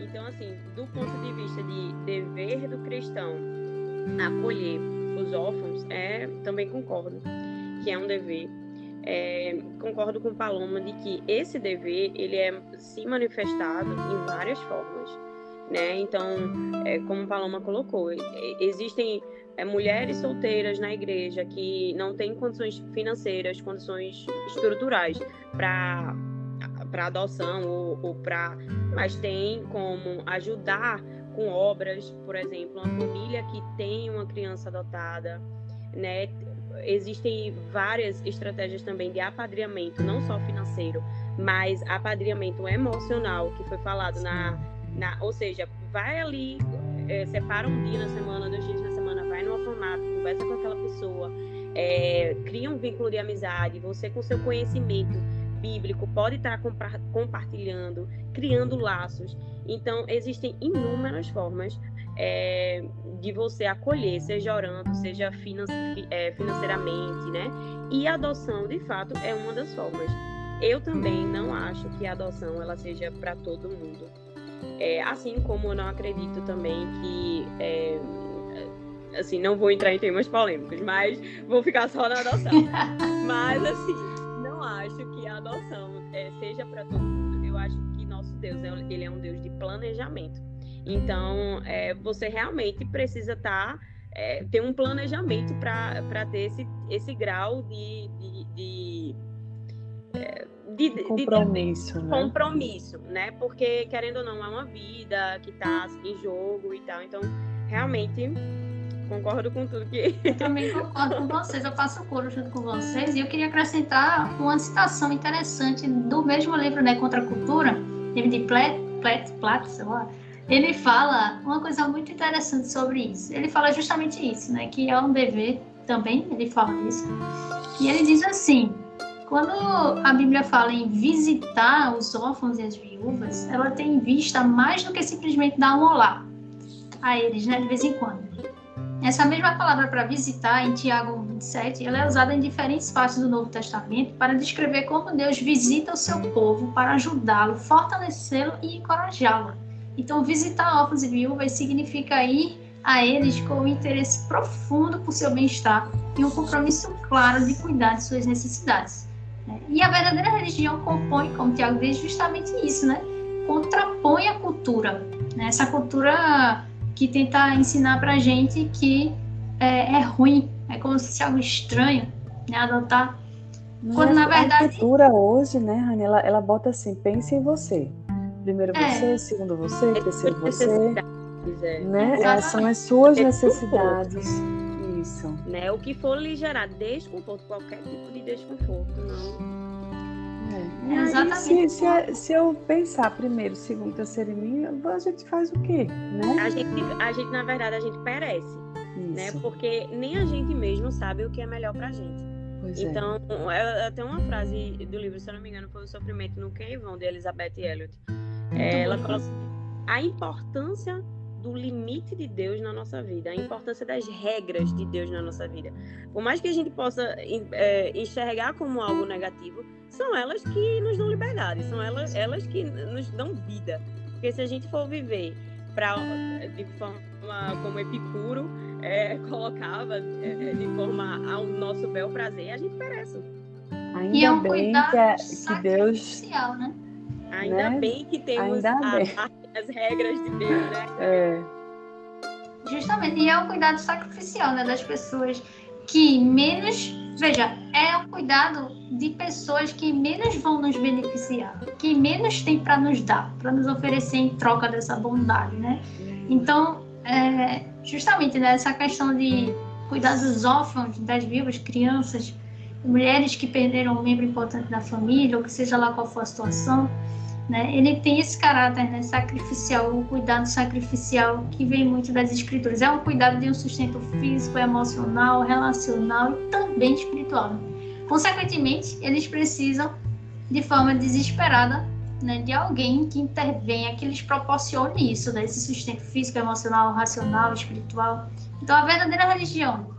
Então, assim, do ponto de vista de dever do cristão acolher os órfãos, é, também concordo que é um dever. É, concordo com Paloma de que esse dever ele é se manifestado em várias formas, né? Então, é, como Paloma colocou, existem é, mulheres solteiras na igreja que não têm condições financeiras, condições estruturais para para adoção ou, ou para. Mas tem como ajudar com obras, por exemplo, uma família que tem uma criança adotada, né? Existem várias estratégias também de apadrinhamento, não só financeiro, mas apadrinhamento emocional, que foi falado na, na. Ou seja, vai ali, é, separa um dia na semana, dois dias na semana, vai no orfanato, conversa com aquela pessoa, é, cria um vínculo de amizade, você com seu conhecimento bíblico pode estar compartilhando, criando laços. Então, existem inúmeras formas é, de você acolher, seja orando, seja é, financeiramente, né? E a adoção, de fato, é uma das formas. Eu também não acho que a adoção ela seja para todo mundo. É, assim como eu não acredito também que é, assim, não vou entrar em temas polêmicos, mas vou ficar só na adoção. mas assim, a adoção é, seja para todo mundo, eu acho que nosso Deus é, ele é um Deus de planejamento. Então, é, você realmente precisa estar tá, é, ter um planejamento para ter esse, esse grau de, de, de é, de, de, compromisso, de, né? compromisso, né? Porque querendo ou não é uma vida que está em jogo e tal. Então, realmente concordo com tudo que. Eu também concordo com vocês. Eu faço coro junto com vocês e eu queria acrescentar uma citação interessante do mesmo livro, né, Contra a Cultura, de Platt, Platt, Platt, sei lá. Ele fala uma coisa muito interessante sobre isso. Ele fala justamente isso, né, que é um dever também. Ele fala isso. E ele diz assim quando a Bíblia fala em visitar os órfãos e as viúvas, ela tem em vista mais do que simplesmente dar um olá a eles, né, de vez em quando. Essa mesma palavra para visitar, em Tiago 27, ela é usada em diferentes partes do Novo Testamento para descrever como Deus visita o seu povo para ajudá-lo, fortalecê-lo e encorajá-lo. Então, visitar órfãos e viúvas significa ir a eles com um interesse profundo por seu bem-estar e um compromisso claro de cuidar de suas necessidades. E a verdadeira religião compõe, como Tiago diz, justamente isso, né? Contrapõe a cultura, né? essa cultura que tenta ensinar pra gente que é, é ruim, é como se fosse algo estranho, né? Adotar. Quando na verdade. A cultura hoje, né, Rani, ela, ela bota assim: pense em você. Primeiro é. você, segundo você, terceiro você. Né? É, são as suas necessidades. Isso. Né? O que for lhe gerar desconforto, qualquer tipo de desconforto, não. É, é exatamente. Se, se, se, eu pensar primeiro, segundo, terceiro em mim, a gente faz o quê? Né? A, gente, a gente, na verdade, a gente perece. Né? Porque nem a gente mesmo sabe o que é melhor pra gente. Pois é. então, é. tem uma frase do livro, se eu não me engano, foi O Sofrimento no Quem Vão, de Elizabeth Elliot. É, ela coloca a importância do limite de Deus na nossa vida, a importância das regras de Deus na nossa vida. Por mais que a gente possa é, enxergar como algo negativo, são elas que nos dão liberdade, são elas, elas que nos dão vida. Porque se a gente for viver pra, de forma como Epicuro é, colocava, é, de forma ao nosso bel prazer, a gente perece. Ainda e é um bem que, é, que Deus. Né? Ainda né? bem que temos a, a, as regras de Deus, né? É. Justamente, e é um cuidado sacrificial, né, das pessoas que menos, veja, é um cuidado de pessoas que menos vão nos beneficiar, que menos tem para nos dar, para nos oferecer em troca dessa bondade, né? Então, é, justamente né, questão de cuidar dos órfãos, das viúvas, crianças, mulheres que perderam um membro importante da família, ou que seja lá qual for a situação, né? Ele tem esse caráter né, sacrificial, o cuidado sacrificial que vem muito das escrituras. É um cuidado de um sustento físico, emocional, relacional e também espiritual. Consequentemente, eles precisam, de forma desesperada, né, de alguém que intervenha, que lhes proporcione isso, né, esse sustento físico, emocional, racional, espiritual. Então, a verdadeira religião,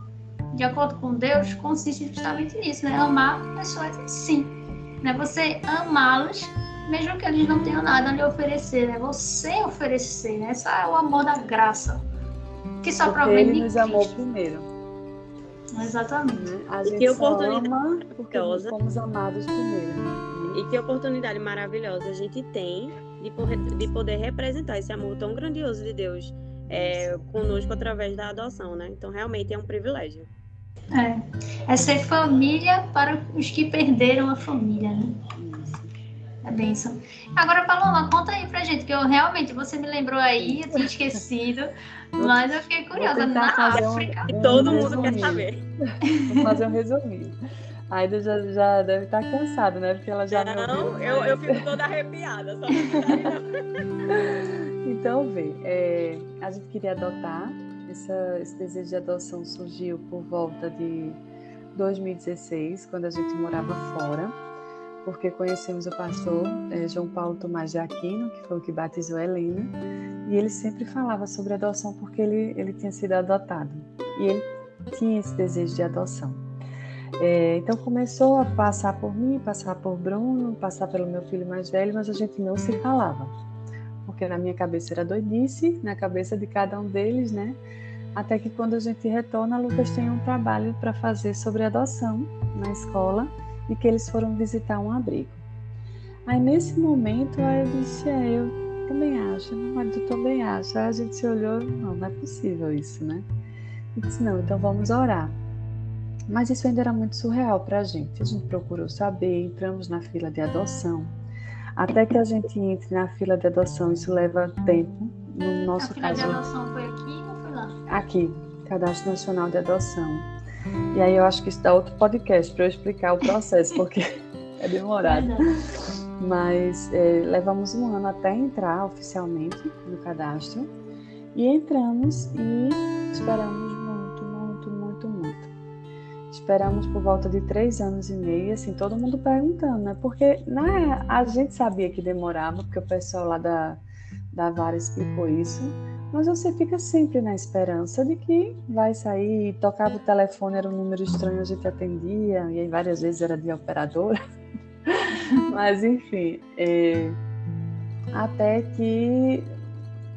de acordo com Deus, consiste justamente nisso, né? Amar pessoas assim. Né? Você amá-los mesmo que eles não tenham nada a lhe oferecer, né? Você oferecer, né? Esse é o amor da graça. Que só porque provém ele nos amou primeiro. Exatamente. Né? A gente só ama porque nós fomos amados primeiro. E que oportunidade maravilhosa a gente tem de poder, de poder representar esse amor tão grandioso de Deus é, conosco através da adoção, né? Então, realmente é um privilégio. É. é ser família para os que perderam a família, né? É bênção. Agora, Paloma, conta aí pra gente, que eu realmente, você me lembrou aí, eu tinha esquecido, mas eu fiquei curiosa. Na África. Um, um todo mundo quer saber. Vou fazer um resuminho. A Aida já, já deve estar cansada, né? Porque ela já não. eu, eu fico toda arrepiada, só Então, vê, é, a gente queria adotar, essa, esse desejo de adoção surgiu por volta de 2016, quando a gente morava fora porque conhecemos o pastor é, João Paulo Tomás de Aquino, que foi o que batizou Helena, e ele sempre falava sobre adoção porque ele, ele tinha sido adotado e ele tinha esse desejo de adoção. É, então começou a passar por mim, passar por Bruno, passar pelo meu filho mais velho, mas a gente não se falava, porque na minha cabeça era doidice, na cabeça de cada um deles, né? Até que quando a gente retorna, Lucas tem um trabalho para fazer sobre adoção na escola de que eles foram visitar um abrigo. Aí nesse momento eu disse, é, eu também acho, meu marido também acha. Aí a gente se olhou, não, não é possível isso, né? E disse, não, então vamos orar. Mas isso ainda era muito surreal para a gente. A gente procurou saber, entramos na fila de adoção. Até que a gente entre na fila de adoção, isso leva tempo. No nosso a fila caso, de adoção foi aqui ou foi lá? Aqui, Cadastro Nacional de Adoção. E aí eu acho que isso dá outro podcast para eu explicar o processo, porque é demorado. Mas é, levamos um ano até entrar oficialmente no cadastro. E entramos e esperamos muito, muito, muito, muito. Esperamos por volta de três anos e meio, assim, todo mundo perguntando, né? Porque na, a gente sabia que demorava, porque o pessoal lá da, da Vara explicou isso mas você fica sempre na esperança de que vai sair. Tocava o telefone, era um número estranho, a gente atendia, e aí várias vezes era de operadora. mas enfim, é, até que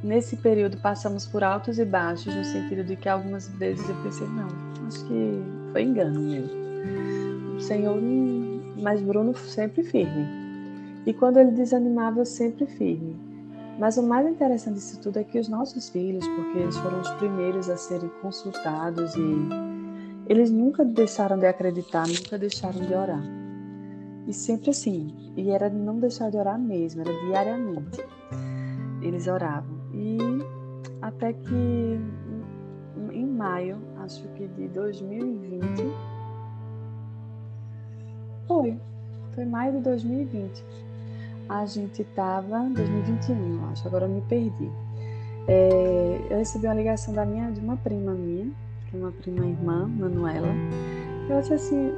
nesse período passamos por altos e baixos, no sentido de que algumas vezes eu pensei, não, acho que foi engano mesmo. O Senhor, mas Bruno sempre firme. E quando ele desanimava, eu sempre firme. Mas o mais interessante disso tudo é que os nossos filhos, porque eles foram os primeiros a serem consultados e eles nunca deixaram de acreditar, nunca deixaram de orar. E sempre assim, e era não deixar de orar mesmo, era diariamente. Eles oravam. E até que em maio, acho que de 2020, foi, foi maio de 2020 a gente estava, 2021, eu acho, agora eu me perdi. É, eu recebi uma ligação da minha, de uma prima minha, que é uma prima irmã, Manuela. Eu disse assim,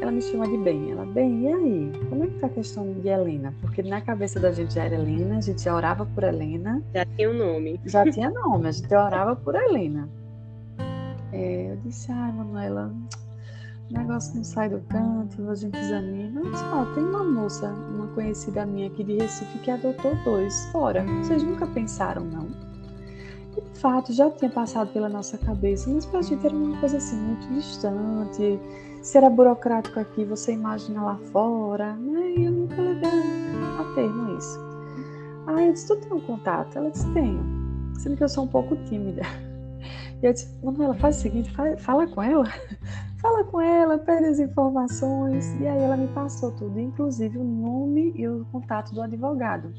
ela me chama de bem. Ela, bem, e aí? Como é que tá a questão de Helena? Porque na cabeça da gente já era Helena, a gente já orava por Helena. Já tinha um nome. Já tinha nome, a gente orava por Helena. É, eu disse, ai, Manuela, o negócio não sai do canto, a gente desanima. Mas, ó, tem uma moça, uma conhecida minha aqui de Recife que adotou dois fora. Vocês nunca pensaram, não? E, de fato, já tinha passado pela nossa cabeça, mas pra gente era uma coisa assim muito distante. Se era burocrático aqui, você imagina lá fora, né? E eu nunca levei a termo isso. Ah, eu disse, tu tem um contato? Ela disse, tenho. Sendo que eu sou um pouco tímida. E eu disse, Manuela, faz o seguinte, fala com ela fala com ela, pede as informações. E aí ela me passou tudo, inclusive o nome e o contato do advogado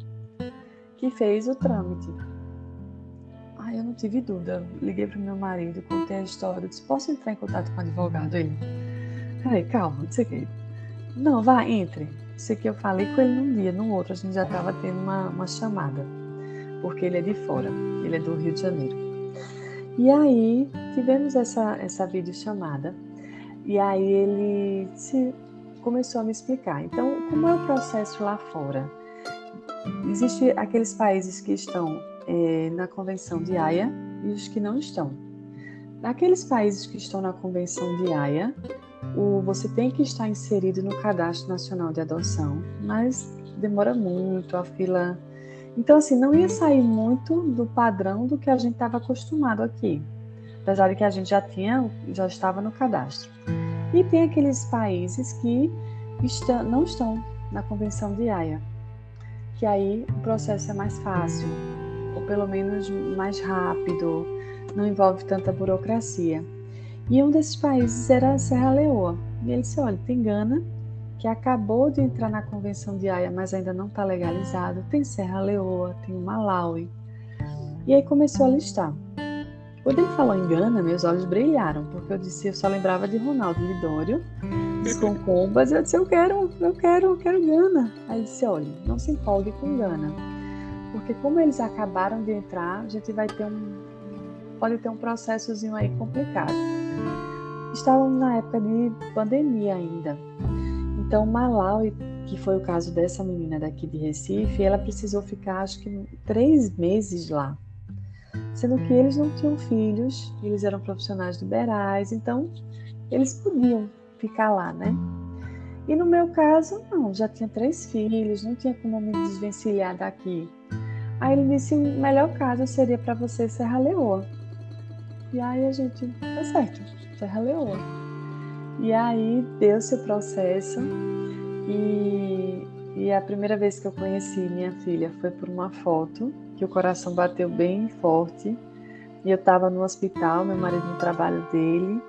que fez o trâmite. Aí eu não tive dúvida. Liguei para o meu marido, contei a história, disse, posso entrar em contato com o advogado? Ele, peraí, calma, disse aqui. Não, vá, entre. Isso aqui eu falei com ele num dia, no outro a gente já estava tendo uma, uma chamada, porque ele é de fora, ele é do Rio de Janeiro. E aí tivemos essa, essa videochamada e aí ele se, começou a me explicar. Então, como é o processo lá fora? Existem aqueles países que estão é, na Convenção de Haia e os que não estão. Naqueles países que estão na Convenção de Haia, o, você tem que estar inserido no Cadastro Nacional de Adoção, mas demora muito, a fila. Então, assim, não ia sair muito do padrão do que a gente estava acostumado aqui apesar de que a gente já tinha, já estava no cadastro. E tem aqueles países que está, não estão na Convenção de Haia, que aí o processo é mais fácil, ou pelo menos mais rápido, não envolve tanta burocracia. E um desses países era a Serra Leoa. E ele disse: olha, tem Gana, que acabou de entrar na Convenção de Haia, mas ainda não está legalizado, tem Serra Leoa, tem o Malawi. E aí começou a listar. Quando ele falou em Gana, meus olhos brilharam, porque eu disse, eu só lembrava de Ronaldo Lidório, dos Concombas, e eu disse, eu quero, eu quero, eu quero Gana. Aí ele disse, olha, não se empolgue com Gana, porque como eles acabaram de entrar, a gente vai ter um, pode ter um processozinho aí complicado. Estávamos na época de pandemia ainda, então Malawi, que foi o caso dessa menina daqui de Recife, ela precisou ficar acho que três meses lá sendo que eles não tinham filhos, eles eram profissionais liberais, então eles podiam ficar lá, né? E no meu caso, não, já tinha três filhos, não tinha como me desvencilhar daqui. Aí ele disse: o melhor caso seria para você Serra Leoa. E aí a gente, tá certo, Serra Leoa. E aí deu-se o processo e, e a primeira vez que eu conheci minha filha foi por uma foto que o coração bateu bem forte e eu estava no hospital, meu marido no trabalho dele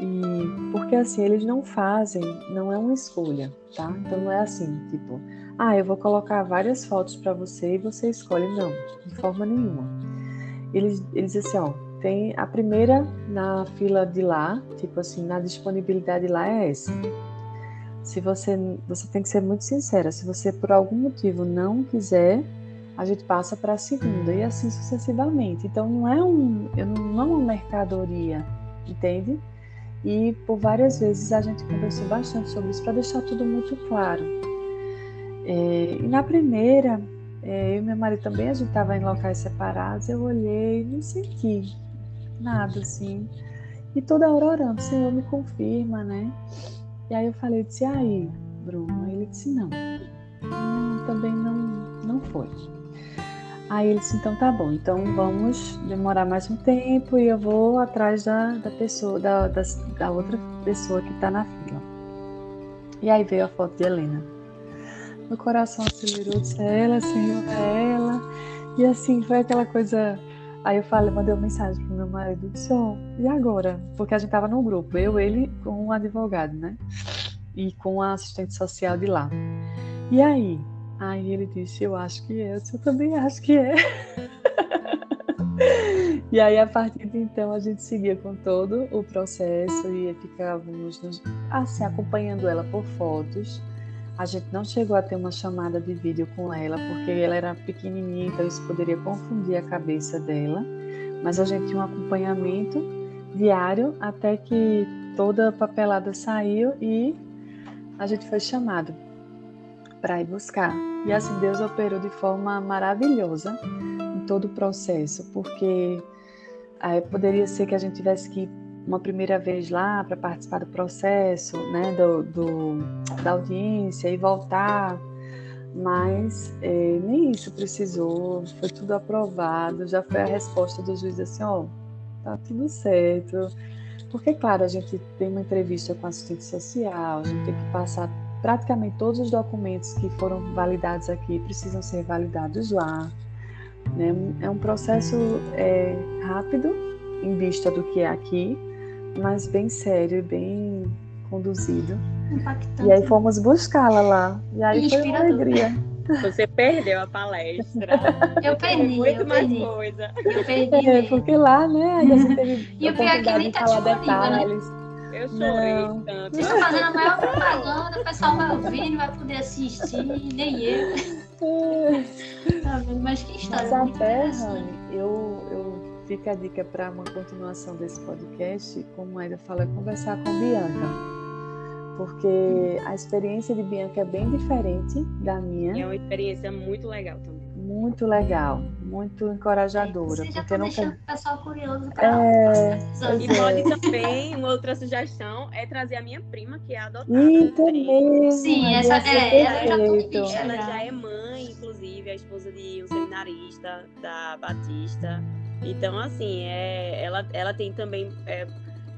e porque assim eles não fazem, não é uma escolha, tá? Então não é assim, tipo, ah, eu vou colocar várias fotos para você e você escolhe não, de forma nenhuma. Eles eles assim, ó, tem a primeira na fila de lá, tipo assim, na disponibilidade lá é essa. Se você você tem que ser muito sincera, se você por algum motivo não quiser, a gente passa para a segunda e assim sucessivamente. Então não é um não é uma mercadoria, entende? E por várias vezes a gente conversou bastante sobre isso para deixar tudo muito claro. É, e na primeira, é, eu e meu marido também, a gente estava em locais separados, eu olhei e não senti nada assim. E toda hora orando, Senhor me confirma, né? E aí eu falei, disse, aí, Bruno? Ele disse, não. não também não, não foi. Aí ele disse, então tá bom, então vamos demorar mais um tempo e eu vou atrás da, da pessoa, da, da, da outra pessoa que tá na fila. E aí veio a foto de Helena. Meu coração acelerou, disse, é ela, Senhor, é ela. E assim, foi aquela coisa. Aí eu falei, mandei uma mensagem pro meu marido, disse, oh, e agora? Porque a gente tava num grupo, eu, ele, com um advogado, né? E com a assistente social de lá. E aí? Aí ele disse, eu acho que é. Eu, disse, eu também acho que é. e aí, a partir de então, a gente seguia com todo o processo e ficávamos assim, acompanhando ela por fotos. A gente não chegou a ter uma chamada de vídeo com ela, porque ela era pequenininha, então isso poderia confundir a cabeça dela. Mas a gente tinha um acompanhamento diário até que toda a papelada saiu e a gente foi chamado para ir buscar. E assim Deus operou de forma maravilhosa em todo o processo, porque aí, poderia ser que a gente tivesse que ir uma primeira vez lá para participar do processo, né, do, do, da audiência e voltar, mas é, nem isso precisou, foi tudo aprovado, já foi a resposta do juiz assim, ó, tá tudo certo. Porque, claro, a gente tem uma entrevista com assistente social, a gente tem que passar praticamente todos os documentos que foram validados aqui precisam ser validados lá. Né? É um processo é, rápido em vista do que é aqui, mas bem sério e bem conduzido. Impactante. E aí fomos buscá-la lá. E aí foi uma alegria. Você perdeu a palestra. Eu perdi. Muito eu mais perdi. coisa. Eu perdi. É, porque lá, né, E o pior é que nem tá né? detalhes. Eu chorei Não. tanto. Vocês estão fazendo a maior propaganda, o pessoal vai ouvir, não vai poder assistir, nem eu. Tá vendo? Mas que Mas história muito até. Rani, eu, eu fica a dica para uma continuação desse podcast, como ainda fala, é conversar com Bianca. Porque a experiência de Bianca é bem diferente da E minha. é uma experiência muito legal também. Muito legal, muito encorajadora. Você já Porque tá não deixando tem... o pessoal curioso para É, E é. pode também, uma outra sugestão, é trazer a minha prima, que é adotada. Eita também. mesmo! Sim, essa- é, ela já tô triste. Ela Já. já é mãe, inclusive, a esposa de um seminarista da Batista. Então, assim, é, ela, ela tem também é,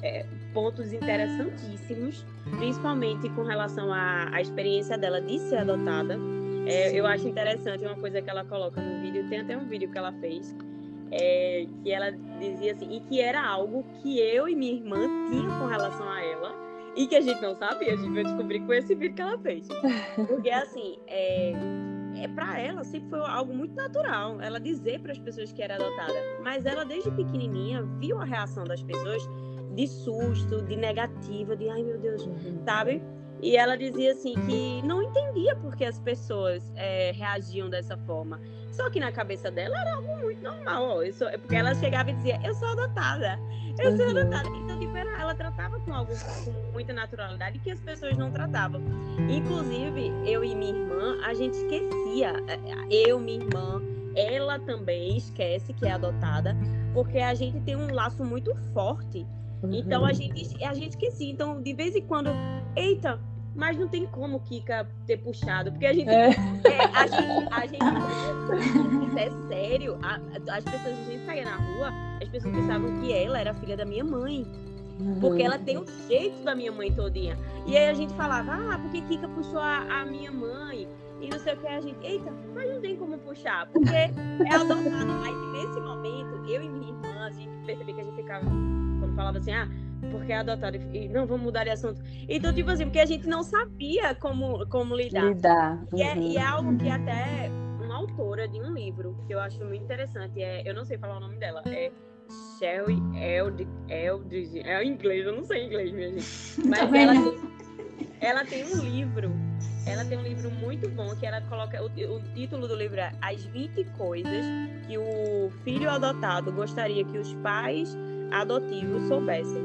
é, pontos interessantíssimos, principalmente com relação à, à experiência dela de ser adotada. É, eu acho interessante uma coisa que ela coloca no vídeo, tem até um vídeo que ela fez, é, que ela dizia assim, e que era algo que eu e minha irmã tinham com relação a ela, e que a gente não sabia, a gente vai descobrir com esse vídeo que ela fez. Porque assim, é, é para ela sempre foi algo muito natural, ela dizer para as pessoas que era adotada. Mas ela desde pequenininha viu a reação das pessoas de susto, de negativa, de ai meu Deus, Uhum. sabe? E ela dizia assim que não entendia por que as pessoas é, reagiam dessa forma. Só que na cabeça dela era algo muito normal. ó, eu sou- é porque ela chegava e dizia, eu sou adotada, eu sou Uhum. adotada. Então, tipo, era- ela tratava com algo com muita naturalidade que as pessoas não tratavam. Inclusive, eu e minha irmã, a gente esquecia. eh, Eu, minha irmã, ela também esquece que é adotada, porque a gente tem um laço muito forte. Então Uhum. a gente, a gente esquecia. Então, de vez em quando, eita, mas não tem como Kika ter puxado, porque a gente. É. é, a gente, a gente é sério. A- as pessoas, a gente saía na rua, as pessoas pensavam que ela era filha da minha mãe. Uhum. Porque ela tem o jeito da minha mãe todinha. E aí a gente falava, ah, porque Kika puxou a, a minha mãe e não sei o que. A gente, eita, mas não tem como puxar, porque é adotada. Aí nesse momento, eu e minha irmã, a gente percebeu que a gente ficava, quando falava assim, ah, porque é adotada, e não, vamos mudar de assunto. Então, tipo assim, porque a gente não sabia como, como lidar. Lidar. Uhum. E, é, e é algo que até uma autora de um livro, que eu acho muito interessante, é, eu não sei falar o nome dela, é Sherry Eldridge, é em inglês, eu não sei inglês, minha gente. Mas ela tem, ela tem um livro ela tem um livro muito bom que ela coloca. O, o, título do livro é As 20 Coisas que o filho adotado gostaria que os pais adotivos soubessem.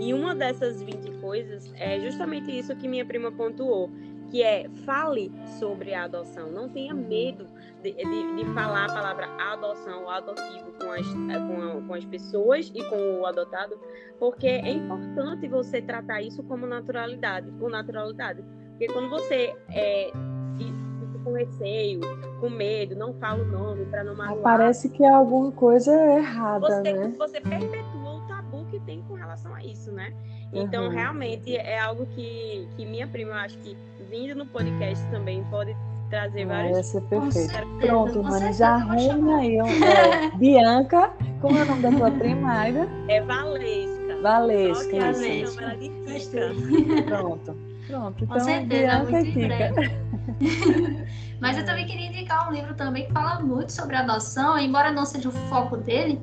E uma dessas 20 coisas é justamente isso que minha prima pontuou, que é fale sobre a adoção. Não tenha medo de, de, de falar a palavra adoção ou adotivo com as, com, a, com as pessoas e com o adotado, porque é importante você tratar isso como naturalidade, com naturalidade. Porque quando você é, fica com receio, com medo, não fala o nome para não magoar. Parece que é alguma coisa errada, você, né? Você perpetua o tabu que tem com relação a isso, né? Então, uhum. realmente, é algo que, que minha prima, acho que vindo no podcast também pode trazer vários. Ia ser perfeito. Pronto, mano, já arruma aí. É, Bianca, como é o nome da tua prima, Aida? É Valesca. Valesca, isso. Ela de Kika. Pronto. Pronto, então Com certeza, muito em breve. Mas eu também queria indicar um livro também que fala muito sobre adoção, embora não seja o foco dele,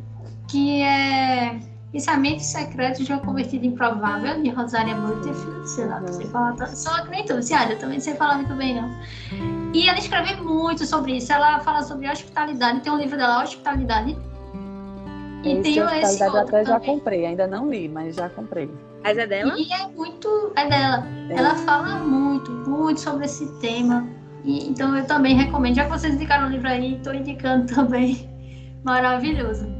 que é Pensamentos Secretos de uma Convertida Improvável, de Rosária Butterfield, sei lá, não sei falar, só que nem tu, se eu também não sei falar muito bem, não. E ela escreve muito sobre isso, ela fala sobre hospitalidade, tem um livro dela, Hospitalidade, e esse tem esse outro até também. já comprei, ainda não li, mas já comprei. Mas é dela? E é muito. É dela. É. Ela fala muito, muito sobre esse tema. E, então eu também recomendo. Já que vocês indicaram o livro aí, estou indicando também. Maravilhoso.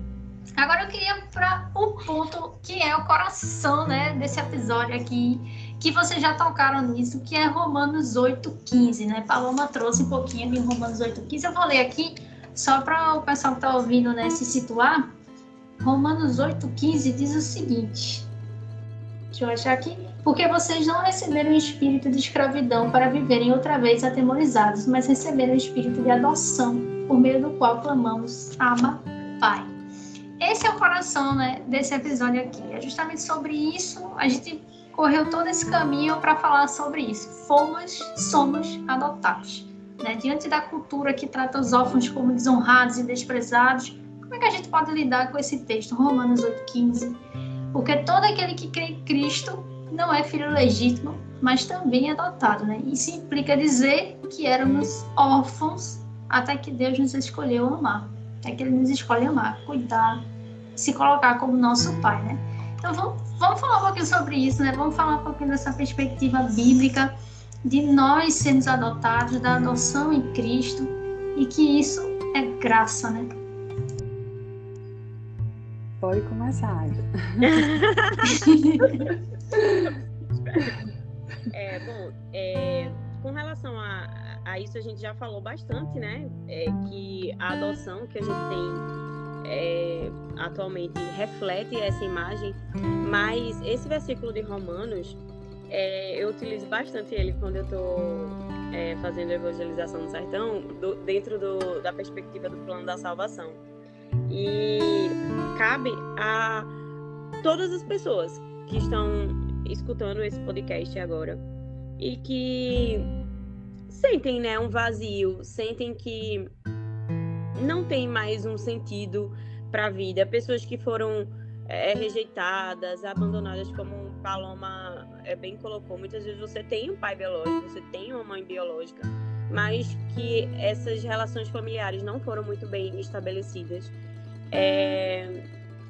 Agora eu queria para o ponto que é o coração né, desse episódio aqui, que vocês já tocaram nisso, que é Romanos 8,15, né? Paloma trouxe um pouquinho de Romanos 8,15. Eu vou ler aqui só para o pessoal que está ouvindo né, se situar. Romanos 8,15 diz o seguinte: Deixa eu achar aqui. Porque vocês não receberam o espírito de escravidão para viverem outra vez atemorizados, mas receberam o espírito de adoção, por meio do qual clamamos Abba, Pai. Esse é o coração né, desse episódio aqui. É justamente sobre isso. A gente correu todo esse caminho para falar sobre isso. Fomos, somos adotados. Né? Diante da cultura que trata os órfãos como desonrados e desprezados, como é que a gente pode lidar com esse texto? Romanos 8,15 porque todo aquele que crê em Cristo não é filho legítimo, mas também é adotado, né? Isso implica dizer que éramos órfãos até que Deus nos escolheu amar, até que Ele nos escolhe amar, cuidar, se colocar como nosso Pai, né? Então vamos, vamos falar um pouquinho sobre isso, né? Vamos falar um pouquinho dessa perspectiva bíblica de nós sermos adotados, da adoção em Cristo e que isso é graça, né? Pode começar. é, bom, é, com relação a, a, isso, a gente já falou bastante, né? É, que a adoção que a gente tem é, atualmente reflete essa imagem, mas esse versículo de Romanos, é, eu utilizo bastante ele quando eu estou é, fazendo evangelização no sertão, do, dentro do, da perspectiva do plano da salvação. E cabe a todas as pessoas que estão escutando esse podcast agora e que sentem né, um vazio, sentem que não tem mais um sentido para a vida. Pessoas que foram é, rejeitadas, abandonadas, como Paloma é, bem colocou. Muitas vezes você tem um pai biológico, você tem uma mãe biológica, mas que essas relações familiares não foram muito bem estabelecidas é,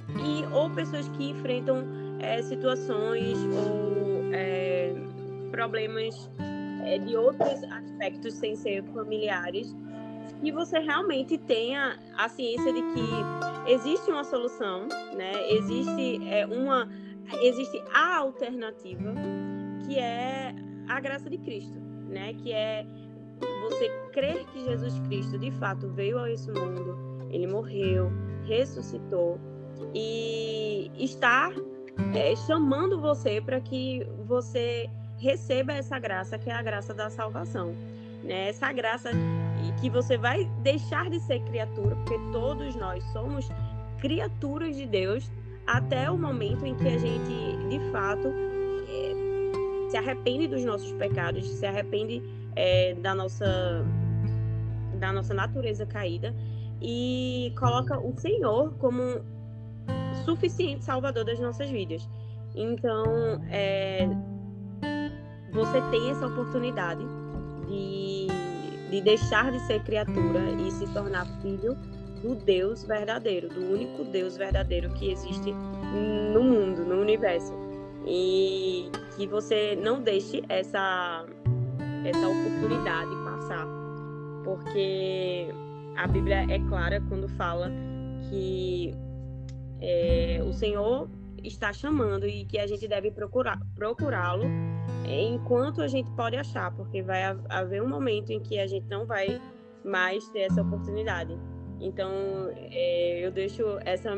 e, ou pessoas que enfrentam é, situações ou é, problemas é, de outros aspectos sem ser familiares, que você realmente tenha a ciência de que existe uma solução, né? Existe é, uma existe a alternativa que é a graça de Cristo, né? Que é você crer que Jesus Cristo de fato veio a esse mundo, ele morreu, ressuscitou e estar é, chamando você para que você receba essa graça, que é a graça da salvação. Né? Essa graça que você vai deixar de ser criatura, porque todos nós somos criaturas de Deus até o momento em que a gente, de fato, é, se arrepende dos nossos pecados, se arrepende é, da nossa da nossa natureza caída e coloca o Senhor como suficiente salvador das nossas vidas. Então, é, você tem essa oportunidade de, de deixar de ser criatura e se tornar filho do Deus verdadeiro, do único Deus verdadeiro que existe no mundo, no universo. E que você não deixe essa, essa oportunidade passar, porque a Bíblia é clara quando fala que é, o Senhor está chamando e que a gente deve procurar procurá-lo enquanto a gente pode achar, porque vai haver um momento em que a gente não vai mais ter essa oportunidade. Então, é, eu deixo essa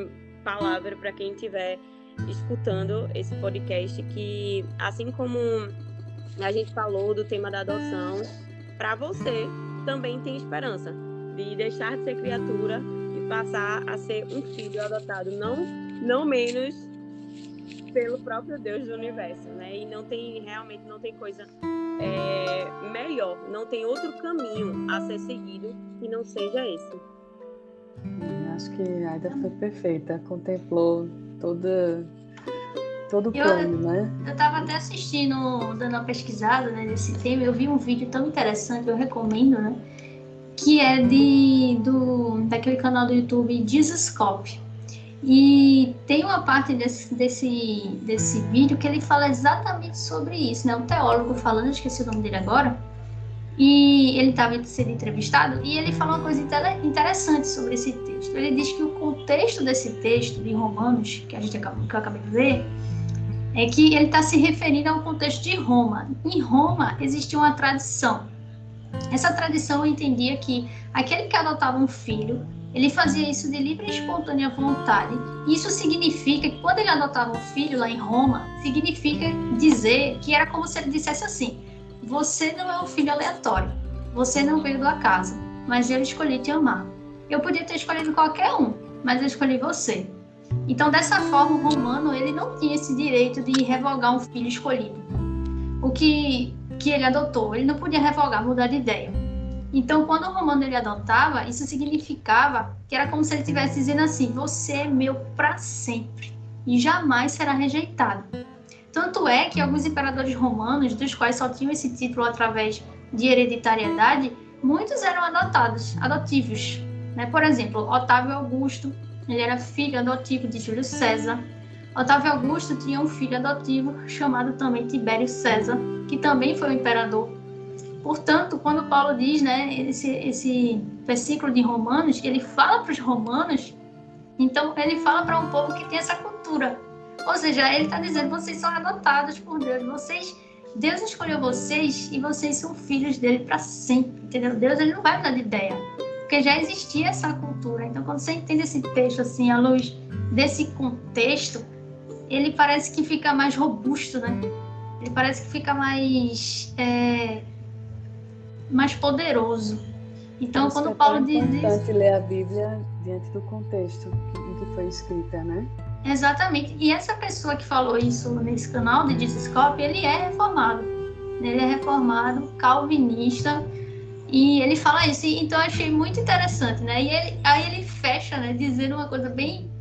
palavra para quem estiver escutando esse podcast, que assim como a gente falou do tema da adoção, para você também tem esperança de deixar de ser criatura e passar a ser um filho adotado, não, não menos pelo próprio Deus do universo, né? E não tem realmente não tem coisa é, melhor, não tem outro caminho a ser seguido que não seja esse. Acho que a Aida foi perfeita, contemplou toda todo o plano, né? Eu estava até assistindo, dando uma pesquisada né, nesse tema, eu vi um vídeo tão interessante, eu recomendo, né? Que é de, do, daquele canal do YouTube Jesus Cop. E tem uma parte desse, desse, desse vídeo que ele fala exatamente sobre isso, né? Um teólogo falando, esqueci o nome dele agora, e ele estava sendo entrevistado e ele fala uma coisa interessante sobre esse texto. Ele diz que o contexto desse texto de Romanos, que a gente que eu acabei de ler, é que ele está se referindo ao contexto de Roma. Em Roma existia uma tradição. Essa tradição entendia que aquele que adotava um filho, ele fazia isso de livre e espontânea vontade. Isso significa que quando ele adotava um filho lá em Roma, significa dizer que era como se ele dissesse assim: você não é um filho aleatório. Você não veio do acaso, mas eu escolhi te amar. Eu podia ter escolhido qualquer um, mas eu escolhi você. Então, dessa forma, o romano ele não tinha esse direito de revogar um filho escolhido. O que, que ele adotou, ele não podia revogar, mudar de ideia. Então, quando o romano ele adotava, isso significava que era como se ele estivesse dizendo assim: você é meu para sempre e jamais será rejeitado. Tanto é que alguns imperadores romanos, dos quais só tinham esse título através de hereditariedade, muitos eram adotados, adotivos. Né? Por exemplo, Otávio Augusto, ele era filho adotivo de Júlio César. Otávio Augusto tinha um filho adotivo chamado também Tibério César, que também foi um imperador. Portanto, quando Paulo diz, né, esse, esse versículo de Romanos, ele fala para os romanos, então ele fala para um povo que tem essa cultura, ou seja, ele está dizendo: vocês são adotados por Deus, vocês, Deus escolheu vocês e vocês são filhos dele para sempre, entendeu? Deus ele não vai mudar de ideia, porque já existia essa cultura. Então, quando você entende esse texto assim, à luz desse contexto, ele parece que fica mais robusto, né? Ele parece que fica mais é, mais poderoso. Então, quando é Paulo diz isso, é importante ler a Bíblia diante do contexto em que foi escrita, né? Exatamente. E essa pessoa que falou isso nesse canal de Discoscope, ele é reformado. Ele é reformado, calvinista, e ele fala isso. Então eu achei muito interessante, né? E ele, aí ele fecha, né, dizendo uma coisa bem,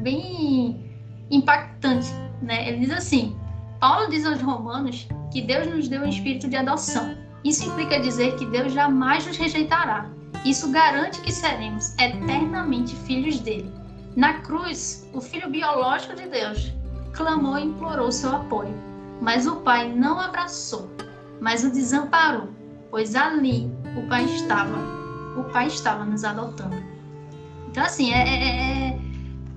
bem impactante, né? Ele diz assim: Paulo diz aos romanos que Deus nos deu um espírito de adoção. Isso implica dizer que Deus jamais nos rejeitará. Isso garante que seremos eternamente filhos dele. Na cruz, o filho biológico de Deus clamou e implorou seu apoio, mas o pai não abraçou, mas o desamparou, pois ali o pai estava, o pai estava nos adotando. Então assim, é, é, é, é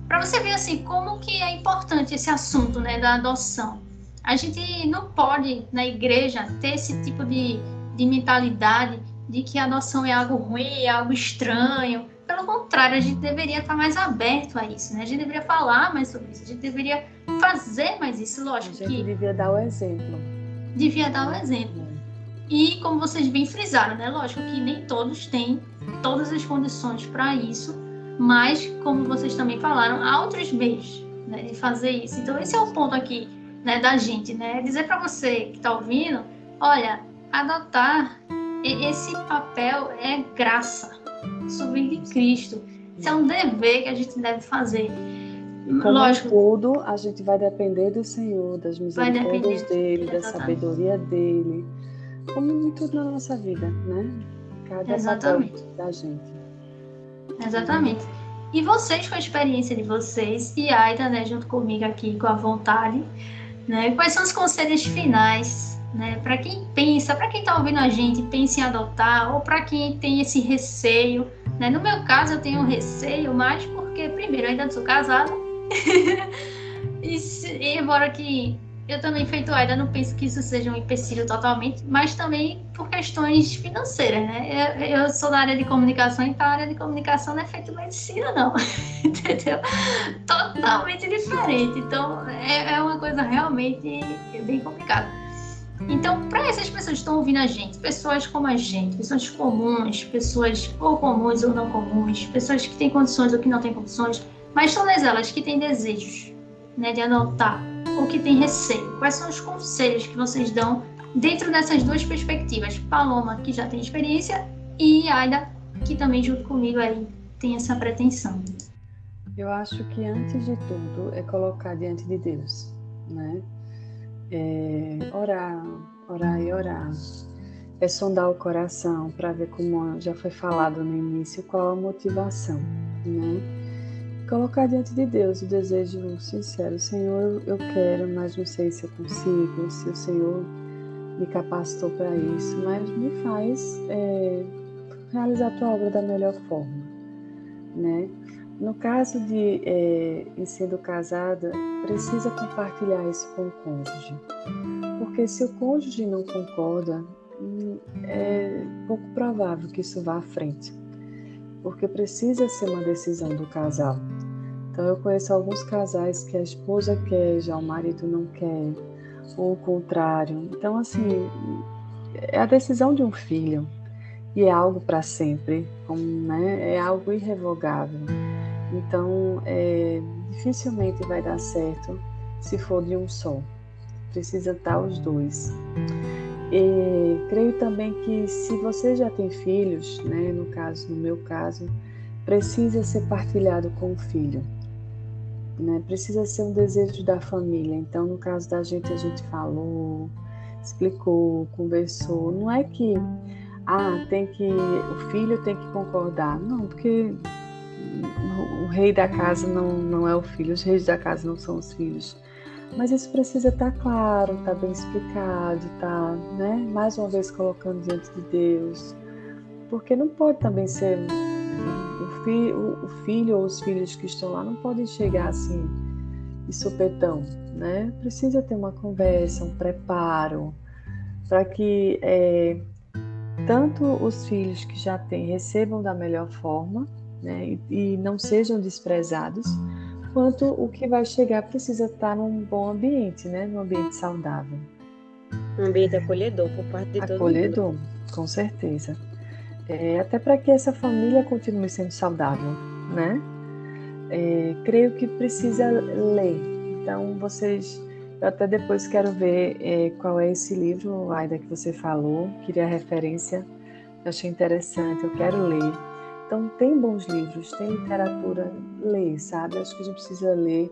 para você ver assim como que é importante esse assunto, né, da adoção. A gente não pode na igreja ter esse tipo de, de mentalidade de que a adoção é algo ruim, é algo estranho, pelo contrário, a gente deveria estar mais aberto a isso, né? A gente deveria falar mais sobre isso, a gente deveria fazer mais isso, lógico a gente que... devia dar o exemplo. Devia dar o exemplo. E como vocês bem frisaram, né? Lógico que nem todos têm todas as condições para isso, mas como vocês também falaram, há outros meios né, de fazer isso. Então esse é o ponto aqui né, da gente, né? Dizer para você que está ouvindo, olha, adotar esse papel é graça, vem de Cristo. Isso é um dever que a gente deve fazer. Como Lógico. tudo, a gente vai depender do Senhor, das misericórdias dele, da sabedoria dele, como em tudo na nossa vida, né? Cada Exatamente. da gente. Exatamente. E vocês, com a experiência de vocês, e Aida, né, junto comigo aqui, com a vontade, né, quais são os conselhos finais, né, para quem pensa, para quem está ouvindo a gente, pensa em adotar, ou para quem tem esse receio, né? No meu caso, eu tenho receio, mas porque, primeiro, eu ainda não sou casada, e, se, e embora que eu também, feito ainda não penso que isso seja um empecilho totalmente, mas também por questões financeiras, né? Eu, eu sou da área de comunicação, então a área de comunicação não é feito medicina, não. Entendeu? Totalmente diferente. Então, é, é uma coisa realmente bem complicada. Então, para essas pessoas que estão ouvindo a gente, pessoas como a gente, pessoas comuns, pessoas ou comuns ou não comuns, pessoas que têm condições ou que não têm condições, mas todas elas que têm desejos né, de anotar ou que têm receio? Quais são os conselhos que vocês dão dentro dessas duas perspectivas? Paloma, que já tem experiência, e Aida, que também junto comigo aí tem essa pretensão. Eu acho que antes de tudo é colocar diante de Deus, né? É orar, orar e orar. É sondar o coração para ver como já foi falado no início, qual a motivação, né? colocar diante de Deus o desejo sincero: Senhor, eu quero, mas não sei se eu consigo, se o Senhor me capacitou para isso, mas me faz é, realizar a tua obra da melhor forma, né? No caso de é, em sendo casada, precisa compartilhar isso com o cônjuge, porque se o cônjuge não concorda, hum, é pouco provável que isso vá à frente porque precisa ser uma decisão do casal. Então eu conheço alguns casais que a esposa quer, já o marido não quer, ou o contrário. Então assim, é a decisão de um filho e é algo para sempre, né? é algo irrevogável. Então é, dificilmente vai dar certo se for de um só. Precisa estar os dois. E creio também que se você já tem filhos, né, no caso, no meu caso, precisa ser partilhado com o filho. Né? Precisa ser um desejo da família. Então, no caso da gente, a gente falou, explicou, conversou. Não é que ah, tem que o filho tem que concordar. Não, porque o rei da casa não, não é o filho, os reis da casa não são os filhos. Mas isso precisa estar tá claro, estar tá bem explicado, estar, tá, né, mais uma vez colocando diante de Deus. Porque não pode também ser o, fi, o, o filho ou os filhos que estão lá não podem chegar assim de supetão, né? Precisa ter uma conversa, um preparo, para que é, tanto os filhos que já têm recebam da melhor forma né, e, e não sejam desprezados, quanto o que vai chegar precisa estar num bom ambiente, né? Num ambiente saudável. Um ambiente acolhedor por parte de todo mundo. Acolhedor, com certeza. É, até para que essa família continue sendo saudável, né? É, creio que precisa ler. Então, vocês. Eu até depois quero ver é, qual é esse livro, Aida, que você falou. Queria a referência. Eu achei interessante, eu quero ler então, tem bons livros, tem literatura, ler, sabe? Acho que a gente precisa ler.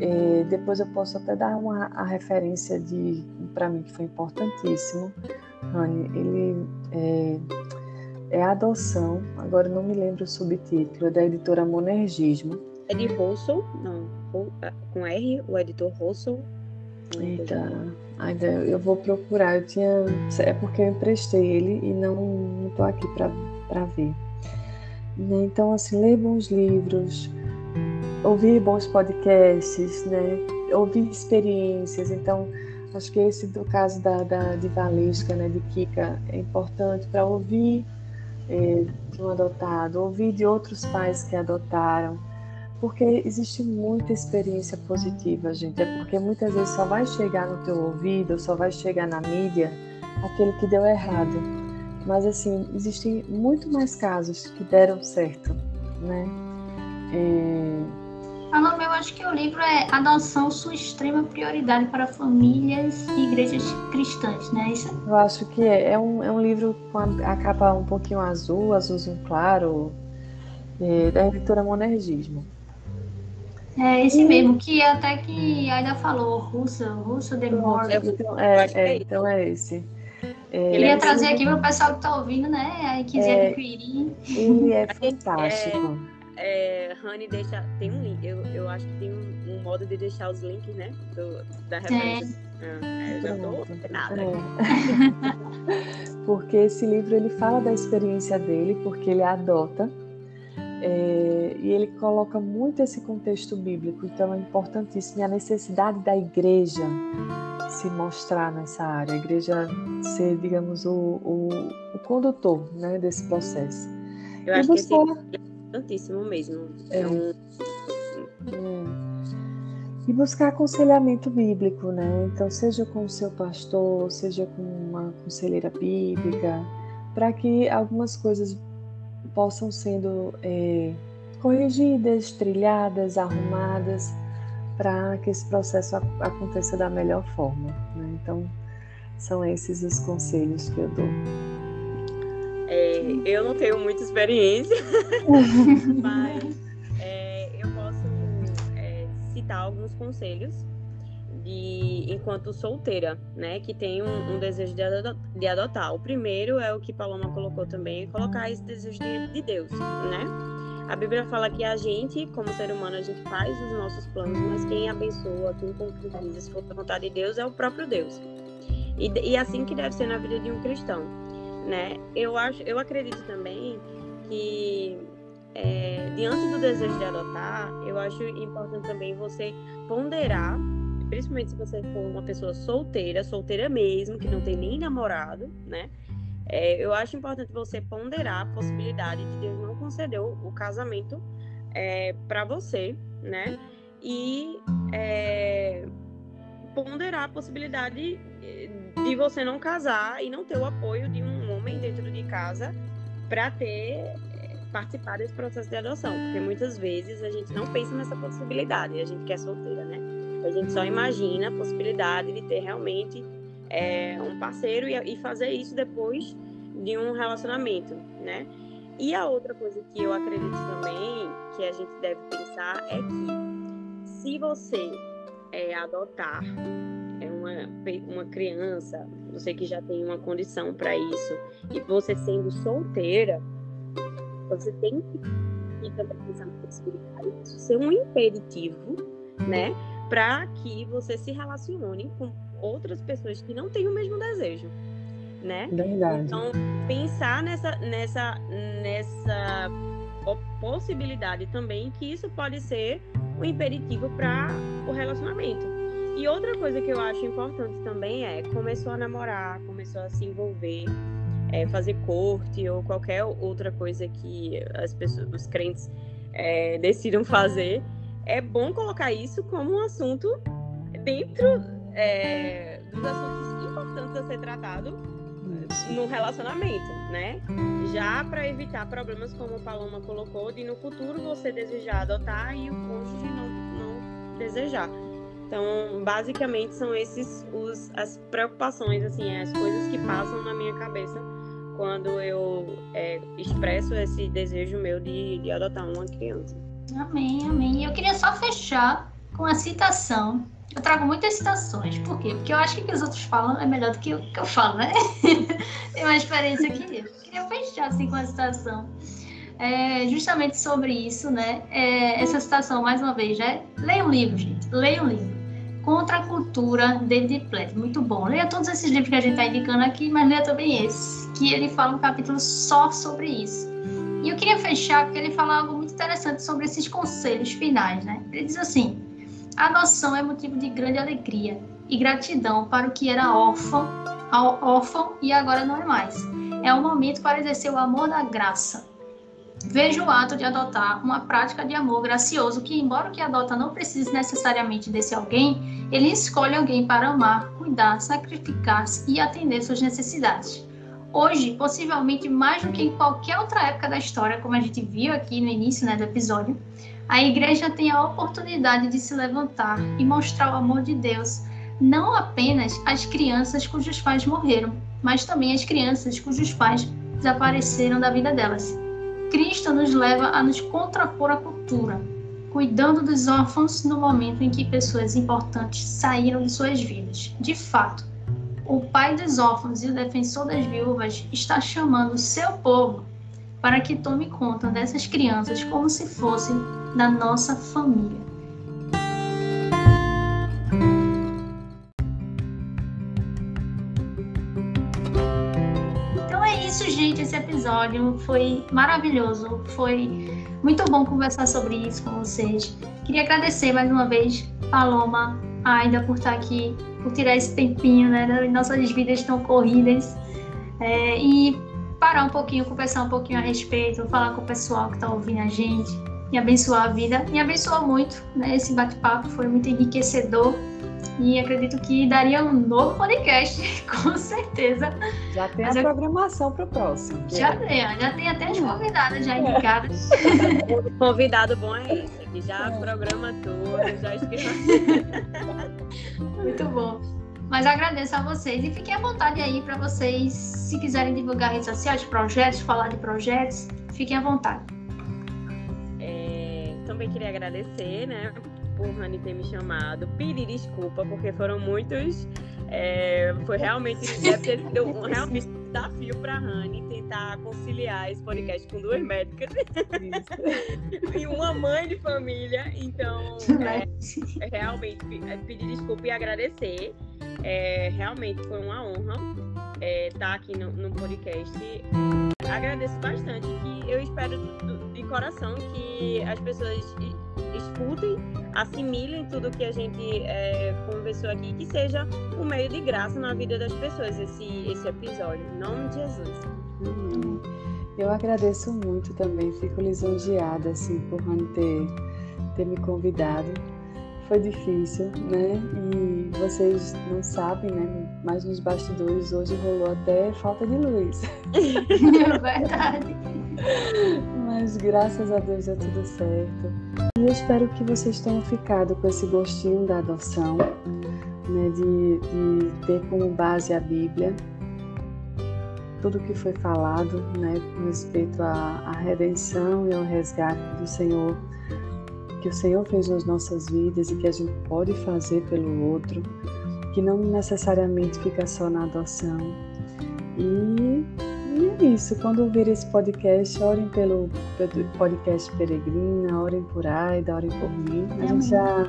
É, depois eu posso até dar uma a referência de, para mim, que foi importantíssimo. Rani, ele é, é Adoção, agora não me lembro o subtítulo, é da editora Monergismo. É de Russell? Não, com R, o editor Russell. Eita, ainda eu vou procurar. Eu tinha. É porque eu emprestei ele e não estou aqui para ver. Né? Então, assim, ler bons livros, ouvir bons podcasts, né? ouvir experiências. Então, acho que esse do caso da, da de Valesca, né, de Kika, é importante para ouvir é, de um adotado, ouvir de outros pais que adotaram, porque existe muita experiência positiva, gente. É porque muitas vezes só vai chegar no teu ouvido, só vai chegar na mídia aquele que deu errado. Mas assim, existem muito mais casos que deram certo, né? É Falando, eu acho que o livro é Adoção, sua extrema prioridade para famílias e igrejas cristãs, né? Isso? Eu acho que é. É um, é um livro com a, a capa um pouquinho azul, azulzinho claro, é, da editora Monergismo. É esse e... mesmo, que até que ainda falou, Russa, Russa de Morte. Então, é, é, então é esse. É, Ele ia trazer aqui para o pessoal que está ouvindo, né? Aí quiser adquirir. Ele é fantástico é, Honey deixa. Tem um link, eu, eu acho que tem um, um modo de deixar os links, né? Do, da referência. É. eu já tô nada. É. porque esse livro ele fala da experiência dele, porque ele adota. É, e ele coloca muito esse contexto bíblico, então é importantíssimo. E a necessidade da igreja se mostrar nessa área, a igreja ser, digamos, o, o, o condutor né, desse processo. Eu e acho buscar... que esse importantíssimo mesmo. É. é um... E buscar aconselhamento bíblico, né? Então, seja com o seu pastor, seja com uma conselheira bíblica, para que algumas coisas possam sendo é, corrigidas, trilhadas, arrumadas, para que esse processo aconteça da melhor forma. Né? Então, são esses os conselhos que eu dou. É, eu não tenho muita experiência, mas é, eu posso é, citar alguns conselhos de enquanto solteira, né, que tem um, um desejo de, adot de, adotar. O primeiro é o que Paloma colocou também, colocar esse desejo de, de Deus, né? A Bíblia fala que a gente, como ser humano, a gente faz os nossos planos, mas quem abençoa, quem concretiza, se for a vontade de Deus, é o próprio Deus. E, e assim que deve ser na vida de um cristão né? Eu acho, eu acredito também que é, diante do desejo de adotar, eu acho importante também você ponderar, principalmente se você for uma pessoa solteira, solteira mesmo, que não tem nem namorado, né? É, eu acho importante você ponderar a possibilidade de Deus não conceder o, casamento é, para você, né? E é, ponderar a possibilidade de você não casar e não ter o apoio de um homem dentro de casa para ter eh, participar desse processo de adoção, porque muitas vezes a gente não pensa nessa possibilidade, a gente quer solteira, né? A gente só imagina a possibilidade de ter realmente é, um parceiro e, e fazer isso depois de um relacionamento, né? E a outra coisa que eu acredito também que a gente deve pensar é que se você é, adotar é uma, uma criança, você que já tem uma condição para isso, e você sendo solteira, você tem que também pensar na possibilidade de ser um imperativo, né? Para que você se relacione com outras pessoas que não têm o mesmo desejo, né? Verdade. Então, pensar nessa, nessa, nessa possibilidade também que isso pode ser um imperativo para o relacionamento. E outra coisa que eu acho importante também é começou a namorar, começou a se envolver, é, fazer corte ou qualquer outra coisa que as pessoas, os crentes é, decidam fazer. É bom colocar isso como um assunto dentro é, dos assuntos importantes a ser tratado no relacionamento, né? Já para evitar problemas como a Paloma colocou, de no futuro você desejar adotar e o cônjuge não, não desejar. Então, basicamente são esses os, as preocupações, assim, as coisas que passam na minha cabeça quando eu é, expresso esse desejo meu de, de adotar uma criança. Amém, amém. Eu queria só fechar com a citação. Eu trago muitas citações. Por quê? Porque eu acho que o que os outros falam é melhor do que o que eu falo, né? Tem uma experiência que eu. Queria fechar assim com a citação. É, justamente sobre isso, né? É, essa citação, mais uma vez, né? Leia um livro, gente. Leia um livro. Contra a Cultura, David Platt. Muito bom. Leia todos esses livros que a gente está indicando aqui, mas leia também esse, que ele fala um capítulo só sobre isso. E eu queria fechar porque ele fala algo muito interessante sobre esses conselhos finais, né? Ele diz assim: a adoção é motivo de grande alegria e gratidão para o que era órfão órfão e agora não é mais. É o momento para exercer o amor da graça. Vejo o ato de adotar uma prática de amor gracioso que, embora o que adota não precise necessariamente desse alguém, ele escolhe alguém para amar, cuidar, sacrificar-se e atender suas necessidades. Hoje, possivelmente mais do que em qualquer outra época da história, como a gente viu aqui no início né, do episódio, a igreja tem a oportunidade de se levantar e mostrar o amor de Deus não apenas às crianças cujos pais morreram, mas também às crianças cujos pais desapareceram da vida delas. Cristo nos leva a nos contrapor à cultura, cuidando dos órfãos no momento em que pessoas importantes saíram de suas vidas. De fato, o pai dos órfãos e o defensor das viúvas está chamando seu povo para que tome conta dessas crianças como se fossem da nossa família. Então é isso, gente. Esse episódio foi maravilhoso. Foi muito bom conversar sobre isso com vocês. Queria agradecer mais uma vez, Paloma, Aida, por estar aqui, por tirar esse tempinho, né? Nossas vidas estão corridas. É, e parar um pouquinho, conversar um pouquinho a respeito, falar com o pessoal que está ouvindo a gente, e abençoar a vida. Me abençoou muito, né? Esse bate-papo foi muito enriquecedor e acredito que daria um novo podcast, com certeza. Já tem Mas a eu... programação para o próximo. Já tem, já tem até as convidadas já indicadas. O convidado bom é esse, que já é. programa tudo, já escreveu. Muito bom. Mas agradeço a vocês e fiquem à vontade aí para vocês, se quiserem divulgar redes sociais, projetos, falar de projetos, fiquem à vontade. É, também queria agradecer, né, por Rani ter me chamado, pedir desculpa, porque foram muitos. É, foi realmente, deve ter sido realmente desafio para Rani tentar conciliar esse podcast com duas médicas e uma mãe de família. Então, é, realmente, é, pedir desculpa e agradecer. É, realmente foi uma honra estar é, tá aqui no, no, podcast. Agradeço bastante que eu espero de coração que as pessoas escutem, assimilem tudo que a gente é, conversou aqui, que seja um meio de graça na vida das pessoas esse, esse episódio. Em nome de Jesus. Uhum. Eu agradeço muito também, fico lisonjeada assim, por ter, ter me convidado foi difícil, né? E vocês não sabem, né? Mas nos bastidores hoje rolou até falta de luz. É verdade. Mas graças a Deus deu tudo certo. E eu espero que vocês tenham ficado com esse gostinho da adoção, né? De, de ter como base a Bíblia. Tudo que foi falado, né? Com respeito à, à redenção e ao resgate do Senhor que o Senhor fez nas nossas vidas e que a gente pode fazer pelo outro, que não necessariamente fica só na adoção. E, e é isso. Quando ouvir esse podcast, orem pelo, pelo podcast Peregrina, orem por Aida, orem por mim. A gente já,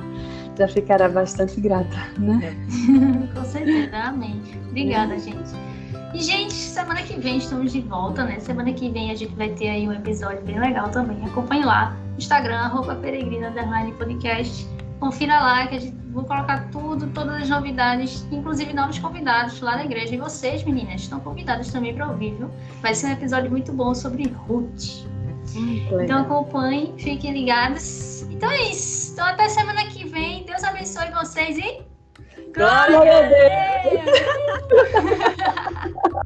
já ficará bastante grata, né? Com certeza, amém. Obrigada, é. gente. E, gente, semana que vem estamos de volta, né? Semana que vem a gente vai ter aí um episódio bem legal também. Acompanhe lá Instagram, arroba peregrina, podcast. Confira lá que a gente vou colocar tudo, todas as novidades, inclusive novos convidados lá da igreja. E vocês, meninas, estão convidadas também para ouvir, viu? Vai ser um episódio muito bom sobre Ruth. então acompanhem, fiquem ligados. Então é isso. Então até semana que vem. Deus abençoe vocês e. Glória a Deus!